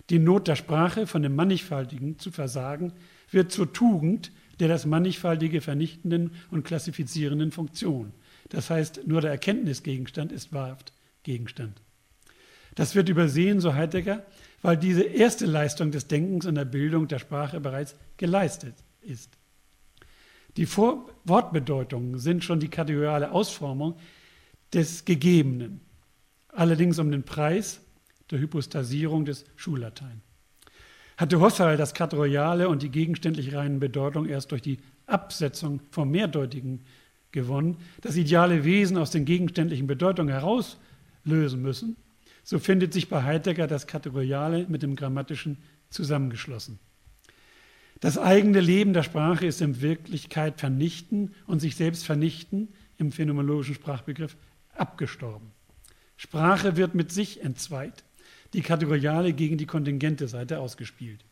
Die Not der Sprache von dem Mannigfaltigen zu versagen, wird zur Tugend der das Mannigfaltige vernichtenden und klassifizierenden Funktion. Das heißt, nur der Erkenntnisgegenstand ist wahrhaft Gegenstand. Das wird übersehen, so Heidegger, weil diese erste Leistung des Denkens und der Bildung der Sprache bereits geleistet ist. Die Vor Wortbedeutungen sind schon die kategoriale Ausformung des Gegebenen, allerdings um den Preis der Hypostasierung des Schullatein. Hatte Husserl das Kategoriale und die gegenständlich reinen Bedeutung erst durch die Absetzung vom Mehrdeutigen gewonnen, das ideale Wesen aus den gegenständlichen Bedeutungen herauslösen müssen, so findet sich bei Heidegger das Kategoriale mit dem Grammatischen zusammengeschlossen. Das eigene Leben der Sprache ist in Wirklichkeit vernichten und sich selbst vernichten im phänomenologischen Sprachbegriff abgestorben. Sprache wird mit sich entzweit die kategoriale gegen die kontingente Seite ausgespielt.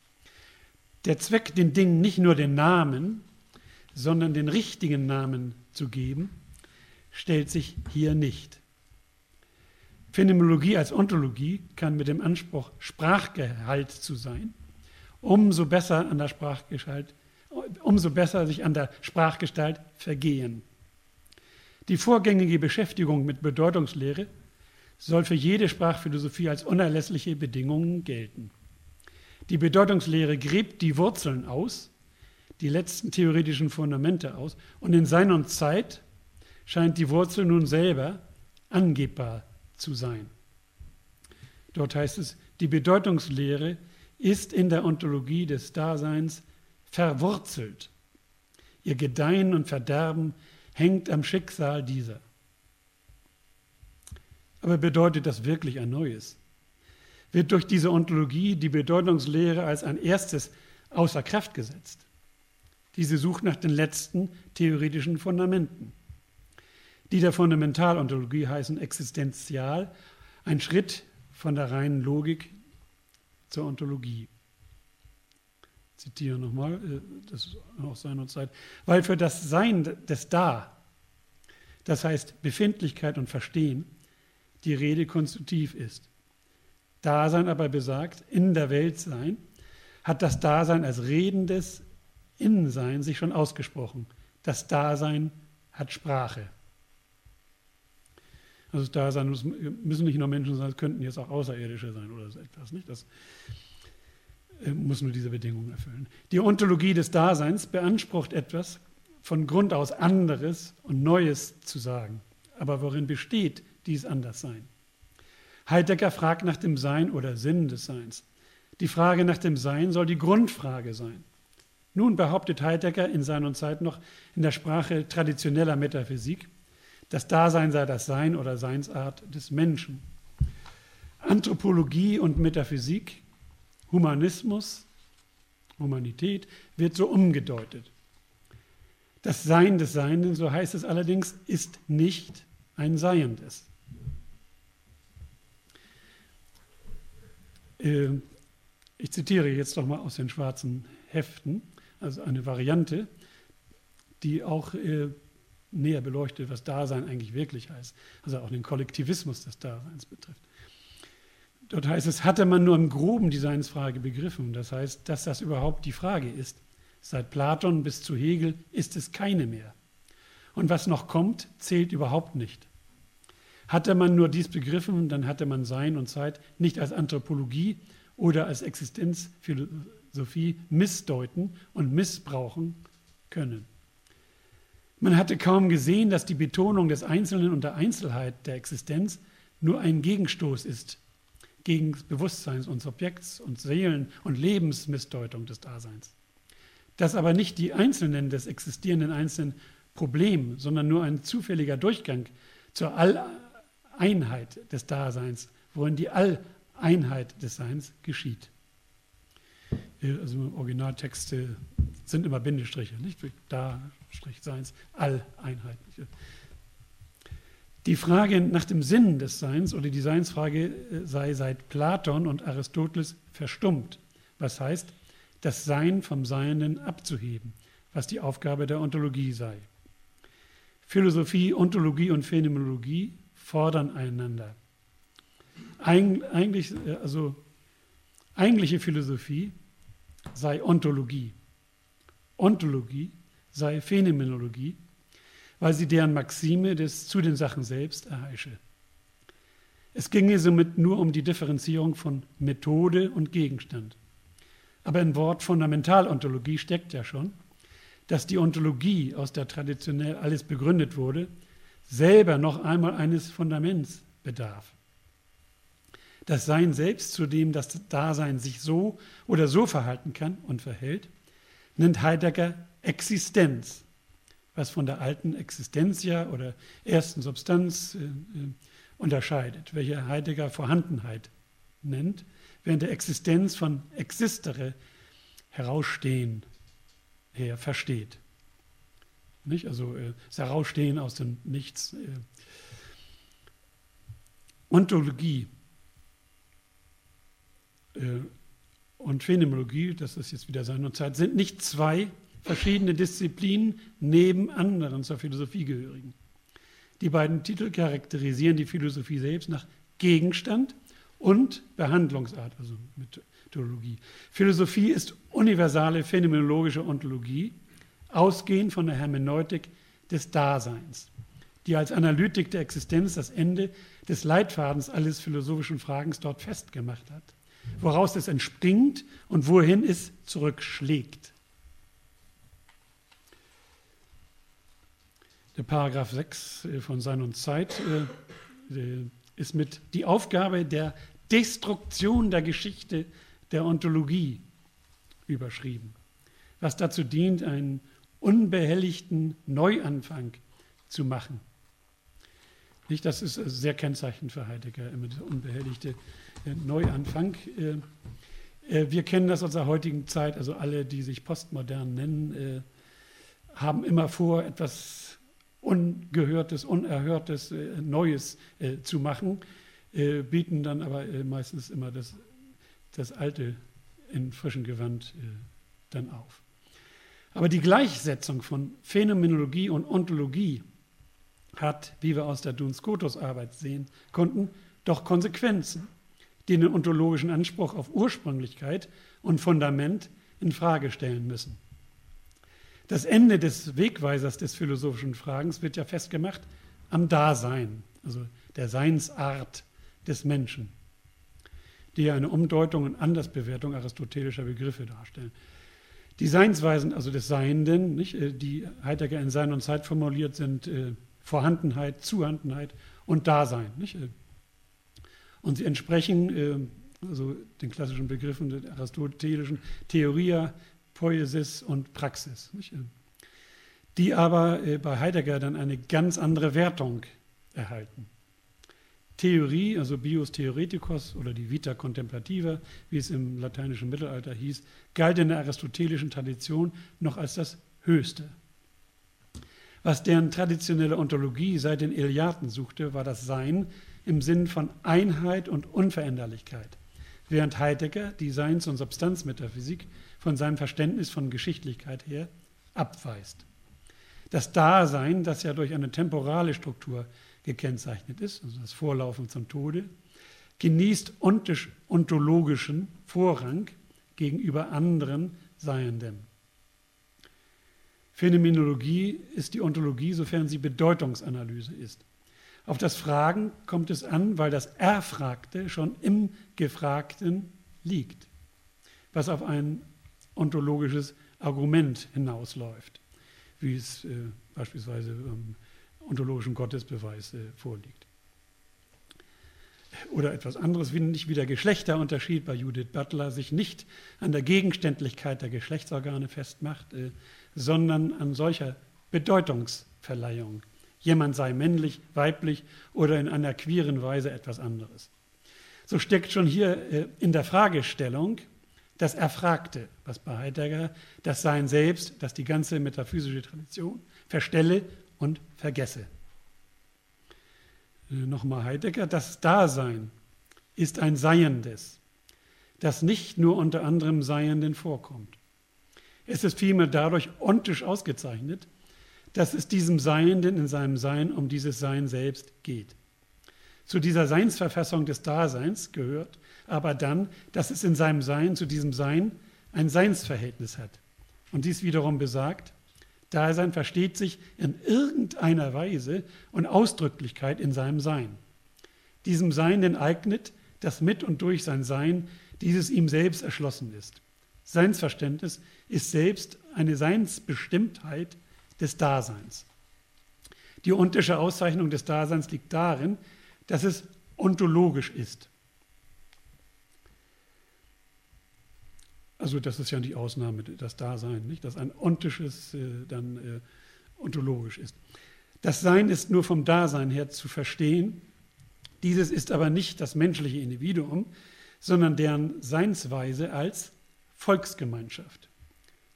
Der Zweck, den Dingen nicht nur den Namen, sondern den richtigen Namen zu geben, stellt sich hier nicht. Phänomenologie als Ontologie kann mit dem Anspruch, Sprachgehalt zu sein, umso besser, an der Sprachgestalt, umso besser sich an der Sprachgestalt vergehen. Die vorgängige Beschäftigung mit Bedeutungslehre soll für jede Sprachphilosophie als unerlässliche Bedingung gelten. Die Bedeutungslehre gräbt die Wurzeln aus, die letzten theoretischen Fundamente aus, und in seiner Zeit scheint die Wurzel nun selber angebbar zu sein. Dort heißt es, die Bedeutungslehre ist in der Ontologie des Daseins verwurzelt. Ihr Gedeihen und Verderben hängt am Schicksal dieser. Aber bedeutet das wirklich ein neues? Wird durch diese Ontologie die Bedeutungslehre als ein erstes außer Kraft gesetzt? Diese sucht nach den letzten theoretischen Fundamenten. Die der Fundamentalontologie heißen existenzial, ein Schritt von der reinen Logik zur Ontologie. Ich zitiere nochmal, äh, das ist aus seiner Zeit. Weil für das Sein des Da, das heißt Befindlichkeit und Verstehen, die Rede konstitutiv ist. Dasein aber besagt, in der Welt sein, hat das Dasein als redendes Innensein sich schon ausgesprochen. Das Dasein hat Sprache. Also das Dasein müssen nicht nur Menschen sein, es könnten jetzt auch Außerirdische sein oder so etwas. Nicht? Das äh, muss nur diese Bedingungen erfüllen. Die Ontologie des Daseins beansprucht etwas von Grund aus anderes und Neues zu sagen. Aber worin besteht dies Anderssein? Heidegger fragt nach dem Sein oder Sinn des Seins. Die Frage nach dem Sein soll die Grundfrage sein. Nun behauptet Heidegger in seiner Zeit noch in der Sprache traditioneller Metaphysik, das Dasein sei das Sein oder Seinsart des Menschen. Anthropologie und Metaphysik, Humanismus, Humanität wird so umgedeutet. Das Sein des Seienden, so heißt es allerdings, ist nicht ein Seiendes. Äh, ich zitiere jetzt nochmal aus den schwarzen Heften, also eine Variante, die auch äh, näher beleuchtet, was Dasein eigentlich wirklich heißt, also auch den Kollektivismus des Daseins betrifft. Dort heißt es, hatte man nur im groben die Seinsfrage begriffen, das heißt, dass das überhaupt die Frage ist. Seit Platon bis zu Hegel ist es keine mehr. Und was noch kommt, zählt überhaupt nicht. Hatte man nur dies begriffen, dann hatte man Sein und Zeit nicht als Anthropologie oder als Existenzphilosophie missdeuten und missbrauchen können. Man hatte kaum gesehen, dass die Betonung des Einzelnen und der Einzelheit der Existenz nur ein Gegenstoß ist gegen Bewusstseins- und Subjekts- und Seelen- und Lebensmissdeutung des Daseins. Dass aber nicht die Einzelnen des existierenden einzelnen Problem, sondern nur ein zufälliger Durchgang zur Alleinheit des Daseins, worin die Alleinheit des Seins geschieht. Also Originaltexte sind immer Bindestriche, nicht? Da, Strich Seins, Alleinheitliche. Die Frage nach dem Sinn des Seins oder die Seinsfrage äh, sei seit Platon und Aristoteles verstummt. Was heißt, das Sein vom Seienden abzuheben, was die Aufgabe der Ontologie sei. Philosophie, Ontologie und Phänomenologie fordern einander. Eig eigentlich, äh, also eigentliche Philosophie sei Ontologie. Ontologie sei Phänomenologie, weil sie deren Maxime des zu den Sachen selbst erheische. Es ginge somit nur um die Differenzierung von Methode und Gegenstand. Aber im Wort Fundamentalontologie steckt ja schon, dass die Ontologie, aus der traditionell alles begründet wurde, selber noch einmal eines Fundaments bedarf. Das Sein selbst, zu dem das Dasein sich so oder so verhalten kann und verhält, nennt Heidegger Existenz, was von der alten Existentia oder ersten Substanz äh, äh, unterscheidet, welche Heidegger Vorhandenheit nennt, während der Existenz von existere herausstehen her versteht. Nicht? Also äh, das Herausstehen aus dem Nichts. Äh. Ontologie äh, und Phänomenologie, das ist jetzt wieder seine Zeit, sind nicht zwei verschiedene Disziplinen neben anderen zur Philosophie gehörigen. Die beiden Titel charakterisieren die Philosophie selbst nach Gegenstand und Behandlungsart, also Methodologie. Philosophie ist universale phänomenologische Ontologie, ausgehend von der Hermeneutik des Daseins. die als Analytik der Existenz das Ende des Leitfadens alles philosophischen Fragens dort festgemacht hat, woraus es entspringt und wohin es zurückschlägt. Der Paragraph 6 äh, von Sein und Zeit äh, äh, ist mit die Aufgabe der Destruktion der Geschichte der Ontologie überschrieben, was dazu dient, einen unbehelligten Neuanfang zu machen. Nicht, das ist sehr kennzeichnend für Heidegger, immer dieser unbehelligte Neuanfang. Wir kennen das aus der heutigen Zeit, also alle, die sich postmodern nennen, haben immer vor, etwas Ungehörtes, Unerhörtes, äh, Neues äh, zu machen, äh, bieten dann aber äh, meistens immer das, das Alte in frischem Gewand äh, dann auf. Aber die Gleichsetzung von Phänomenologie und Ontologie hat, wie wir aus der Duns-Scotus-Arbeit sehen konnten, doch Konsequenzen, die den ontologischen Anspruch auf Ursprünglichkeit und Fundament in Frage stellen müssen. Das Ende des Wegweisers des philosophischen Fragens wird ja festgemacht am Dasein, also der Seinsart des Menschen, die ja eine Umdeutung und Andersbewertung aristotelischer Begriffe darstellen. Die Seinsweisen, also des Seienden, nicht, äh, die Heidegger in Sein und Zeit formuliert, sind äh, Vorhandenheit, Zuhandenheit und Dasein. Nicht? Und sie entsprechen äh, also den klassischen Begriffen der aristotelischen Theoria, Poiesis und Praxis, nicht? die aber äh, bei Heidegger dann eine ganz andere Wertung erhalten. Theorie, also Bios Theoretikos oder die Vita Contemplativa, wie es im lateinischen Mittelalter hieß, galt in der aristotelischen Tradition noch als das Höchste. Was deren traditionelle Ontologie seit den Iliaden suchte, war das Sein im Sinn von Einheit und Unveränderlichkeit, während Heidegger die Seins- und Substanzmetaphysik von seinem Verständnis von Geschichtlichkeit her abweist. Das Dasein, das ja durch eine temporale Struktur gekennzeichnet ist, also das Vorlaufen zum Tode, genießt ontologischen Vorrang gegenüber anderen Seienden. Phänomenologie ist die Ontologie, sofern sie Bedeutungsanalyse ist. Auf das Fragen kommt es an, weil das Erfragte schon im Gefragten liegt, was auf ein ontologisches Argument hinausläuft, wie es äh, beispielsweise im ontologischen Gottesbeweis äh, vorliegt. Oder etwas anderes, wie nicht wie der Geschlechterunterschied bei Judith Butler sich nicht an der Gegenständlichkeit der Geschlechtsorgane festmacht, äh, sondern an solcher Bedeutungsverleihung. Jemand sei männlich, weiblich oder in einer queeren Weise etwas anderes. So steckt schon hier äh, in der Fragestellung das Erfragte, was bei Heidegger das Sein selbst, das die ganze metaphysische Tradition verstelle und vergesse. Äh, nochmal Heidegger, das Dasein ist ein Seiendes, das nicht nur unter anderem Seienden vorkommt. Es ist vielmehr dadurch ontisch ausgezeichnet, dass es diesem Seienden in seinem Sein um dieses Sein selbst geht. Zu dieser Seinsverfassung des Daseins gehört aber dann, dass es in seinem Sein zu diesem Sein ein Seinsverhältnis hat. Und dies wiederum besagt, Dasein versteht sich in irgendeiner Weise und Ausdrücklichkeit in seinem Sein. Diesem Sein enteignet, das mit und durch sein Sein dieses ihm selbst erschlossen ist. Seinsverständnis ist selbst eine Seinsbestimmtheit des Daseins. Die ontische Auszeichnung des Daseins liegt darin, dass es ontologisch ist. Also das ist ja die Ausnahme, das Dasein, nicht? dass ein ontisches äh, dann äh, ontologisch ist. Das Sein ist nur vom Dasein her zu verstehen. Dieses ist aber nicht das menschliche Individuum, sondern deren Seinsweise als Volksgemeinschaft,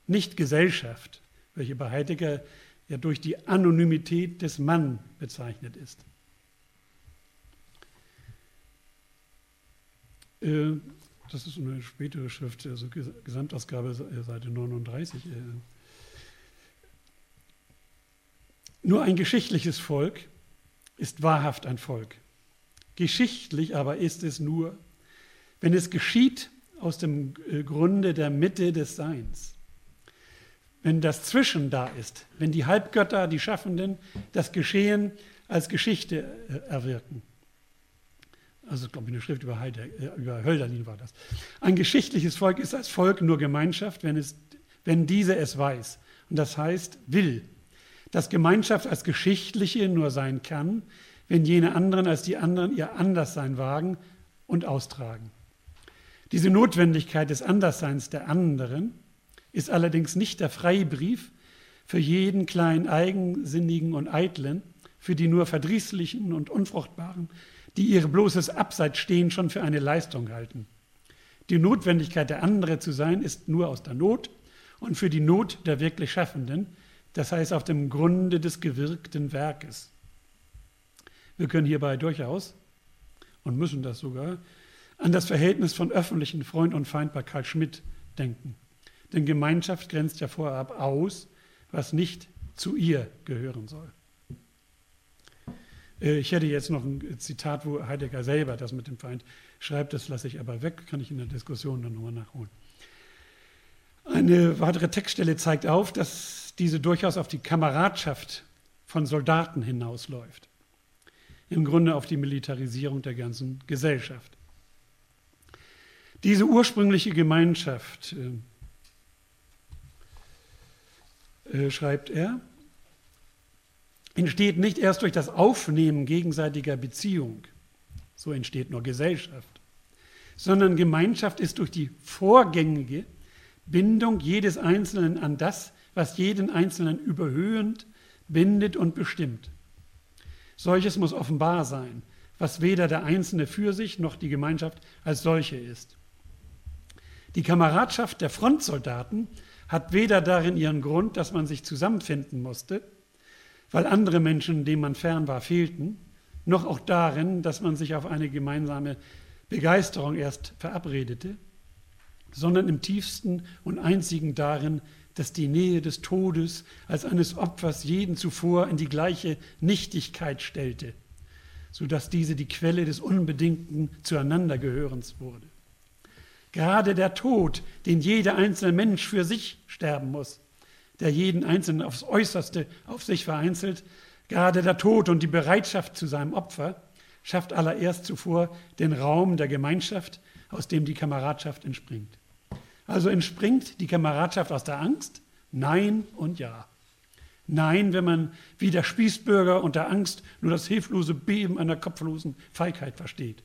nicht Gesellschaft, welche bei Heidegger ja durch die Anonymität des Mann bezeichnet ist. Äh, das ist eine spätere Schrift, also Gesamtausgabe, äh, Seite 39. Äh. Nur ein geschichtliches Volk ist wahrhaft ein Volk. Geschichtlich aber ist es nur, wenn es geschieht aus dem Grunde der Mitte des Seins. Wenn das Zwischen da ist, wenn die Halbgötter, die Schaffenden, das Geschehen als Geschichte äh, erwirken. Also, glaube ich, eine Schrift über, Heide, äh, über Hölderlin war das. Ein geschichtliches Volk ist als Volk nur Gemeinschaft, wenn, es, wenn diese es weiß. Und das heißt, will. Dass Gemeinschaft als geschichtliche nur sein kann, wenn jene anderen als die anderen ihr Anderssein wagen und austragen. Diese Notwendigkeit des Andersseins der anderen ist allerdings nicht der Freibrief für jeden kleinen Eigensinnigen und Eitlen, für die nur Verdrießlichen und Unfruchtbaren, die ihr bloßes Abseitsstehen schon für eine Leistung halten. Die Notwendigkeit der andere zu sein ist nur aus der Not und für die Not der wirklich Schaffenden, das heißt auf dem Grunde des gewirkten Werkes. Wir können hierbei durchaus und müssen das sogar an das Verhältnis von öffentlichen Freund und Feind bei Karl Schmidt denken. Denn Gemeinschaft grenzt ja vorab aus, was nicht zu ihr gehören soll. Äh, ich hätte jetzt noch ein Zitat, wo Heidegger selber das mit dem Feind schreibt, das lasse ich aber weg, kann ich in der Diskussion dann nochmal nachholen. Eine weitere Textstelle zeigt auf, dass diese durchaus auf die Kameradschaft von Soldaten hinausläuft. Im Grunde auf die Militarisierung der ganzen Gesellschaft. Diese ursprüngliche Gemeinschaft, äh, schreibt er, entsteht nicht erst durch das Aufnehmen gegenseitiger Beziehung, so entsteht nur Gesellschaft, sondern Gemeinschaft ist durch die vorgängige Bindung jedes Einzelnen an das, was jeden Einzelnen überhöhend bindet und bestimmt. Solches muss offenbar sein, was weder der Einzelne für sich noch die Gemeinschaft als solche ist. Die Kameradschaft der Frontsoldaten hat weder darin ihren Grund, dass man sich zusammenfinden musste, weil andere Menschen, denen man fern war, fehlten, noch auch darin, dass man sich auf eine gemeinsame Begeisterung erst verabredete, sondern im tiefsten und einzigen darin, dass die Nähe des Todes als eines Opfers jeden zuvor in die gleiche Nichtigkeit stellte, sodass diese die Quelle des unbedingten Zueinandergehörens wurde. Gerade der Tod, den jeder einzelne Mensch für sich sterben muss, der jeden Einzelnen aufs Äußerste auf sich vereinzelt, gerade der Tod und die Bereitschaft zu seinem Opfer, schafft allererst zuvor den Raum der Gemeinschaft, aus dem die Kameradschaft entspringt. Also entspringt die Kameradschaft aus der Angst? Nein und ja. Nein, wenn man wie der Spießbürger unter Angst nur das hilflose Beben einer kopflosen Feigheit versteht.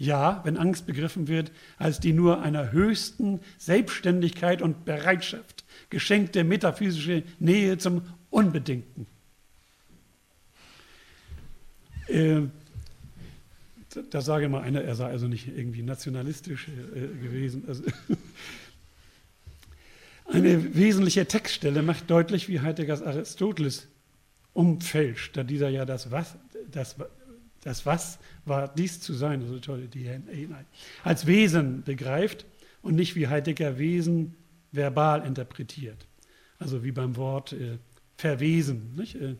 Ja, wenn Angst begriffen wird als die nur einer höchsten Selbstständigkeit und Bereitschaft geschenkte metaphysische Nähe zum Unbedingten. Äh, da sage mal einer, er sei also nicht irgendwie nationalistisch äh, gewesen. Also eine wesentliche Textstelle macht deutlich, wie Heideggers Aristoteles umfälscht, da dieser ja das Was, das, das Was war dies zu sein, also toll, die als Wesen begreift und nicht wie Heidegger Wesen verbal interpretiert. Also wie beim Wort äh, verwesen. Nicht? Äh,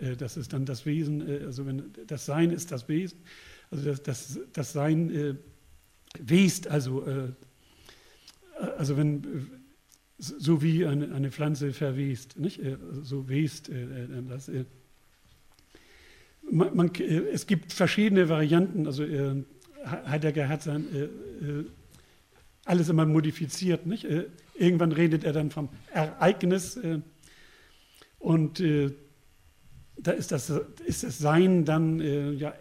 äh, das ist dann das Wesen, äh, also wenn das Sein ist das Wesen. Also das, das, das Sein äh, west, also, äh, also wenn so wie eine, eine Pflanze verwest, nicht? so west das. Man, man, es gibt verschiedene Varianten, also Heidegger hat sein alles immer modifiziert. Nicht? Äh, irgendwann redet er dann vom Ereignis äh, und äh, da ist das, ist das Sein dann ja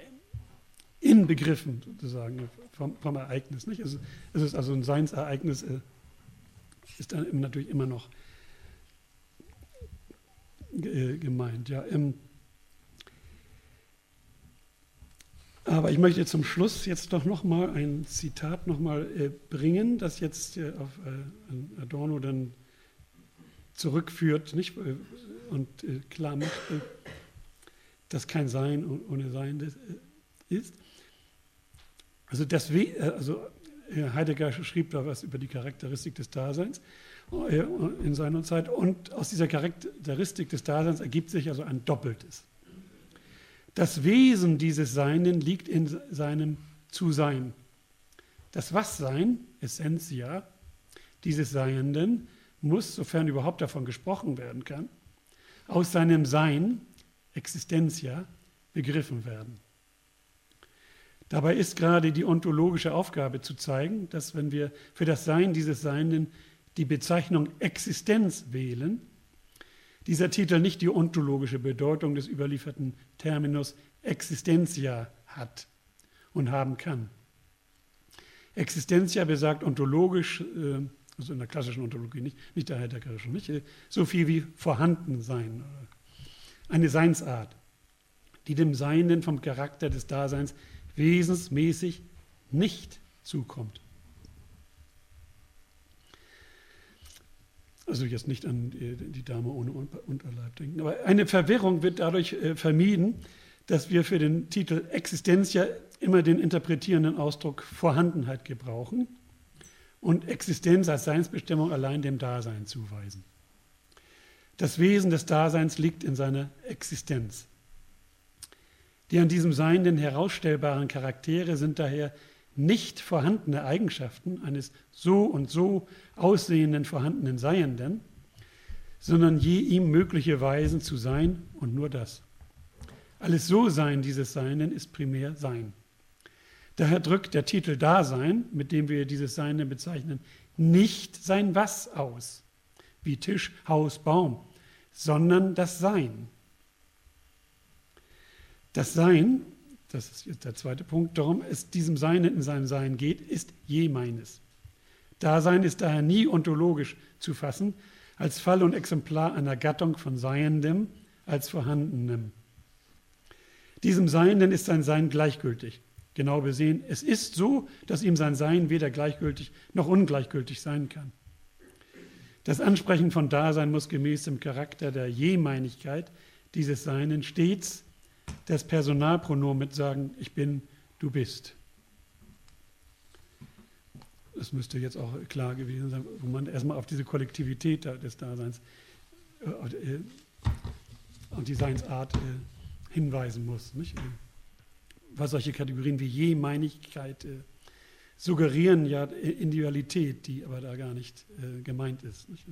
inbegriffen sozusagen vom, vom Ereignis. Nicht? Es, es, ist also ein Seinsereignis, ist dann natürlich immer noch gemeint. Ja. Ähm, Aber ich möchte zum Schluss jetzt doch noch mal ein Zitat noch mal äh, bringen, das jetzt äh, auf äh, Adorno dann zurückführt nicht? Äh, und äh, klar macht, äh, dass kein Sein ohne Sein ist. Also, das, also Heidegger schrieb da was über die Charakteristik des Daseins in seiner Zeit und aus dieser Charakteristik des Daseins ergibt sich also ein Doppeltes. Das Wesen dieses Seinen liegt in seinem Zusein. Das Was-Sein, Essentia, dieses Seienden, muss, sofern überhaupt davon gesprochen werden kann, aus seinem Sein Existentia, begriffen werden. Dabei ist gerade die ontologische Aufgabe zu zeigen, dass wenn wir für das Sein dieses Seienden die Bezeichnung Existenz wählen, dieser Titel nicht die ontologische Bedeutung des überlieferten Terminus Existentia hat und haben kann. Existentia besagt ontologisch, äh, also in der klassischen Ontologie nicht, nicht der heideggerischen, nicht, äh, so viel wie vorhanden sein, eine Seinsart, die dem Seienden vom Charakter des Daseins wesensmäßig nicht zukommt. Also jetzt nicht an die Dame ohne Unterleib denken. Aber eine Verwirrung wird dadurch äh, vermieden, dass wir für den Titel Existenz ja immer den interpretierenden Ausdruck Vorhandenheit gebrauchen und Existenz als Seinsbestimmung allein dem Dasein zuweisen. Das Wesen des Daseins liegt in seiner Existenz. Die an diesem Seienden herausstellbaren Charaktere sind daher nicht vorhandene Eigenschaften eines so und so aussehenden vorhandenen Seienden, sondern je ihm mögliche Weisen zu sein und nur das. Alles So-Sein dieses Seienden ist primär Sein. Daher drückt der Titel Dasein, mit dem wir dieses Seiende bezeichnen, nicht sein Was aus, wie Tisch, Haus, Baum, sondern das Sein. Das Sein, das ist jetzt der zweite Punkt, darum es diesem Sein in seinem Sein geht, ist je meines. Dasein ist daher nie ontologisch zu fassen, als Fall und Exemplar einer Gattung von Seiendem als Vorhandenem. Diesem Seienden ist sein Sein gleichgültig. Genau besehen, es ist so, dass ihm sein Sein weder gleichgültig noch ungleichgültig sein kann. Das Ansprechen von Dasein muss gemäß dem Charakter der Jemeinigkeit dieses Seinen stets das Personalpronomen mit sagen, ich bin, du bist. Das müsste jetzt auch klar gewesen sein, wo man erstmal auf diese Kollektivität des Daseins äh, äh, und die Seinsart äh, hinweisen muss. Nicht? Was solche Kategorien wie Jemeinigkeit suggerieren ja Individualität, die aber da gar nicht gemeint ist. Nicht?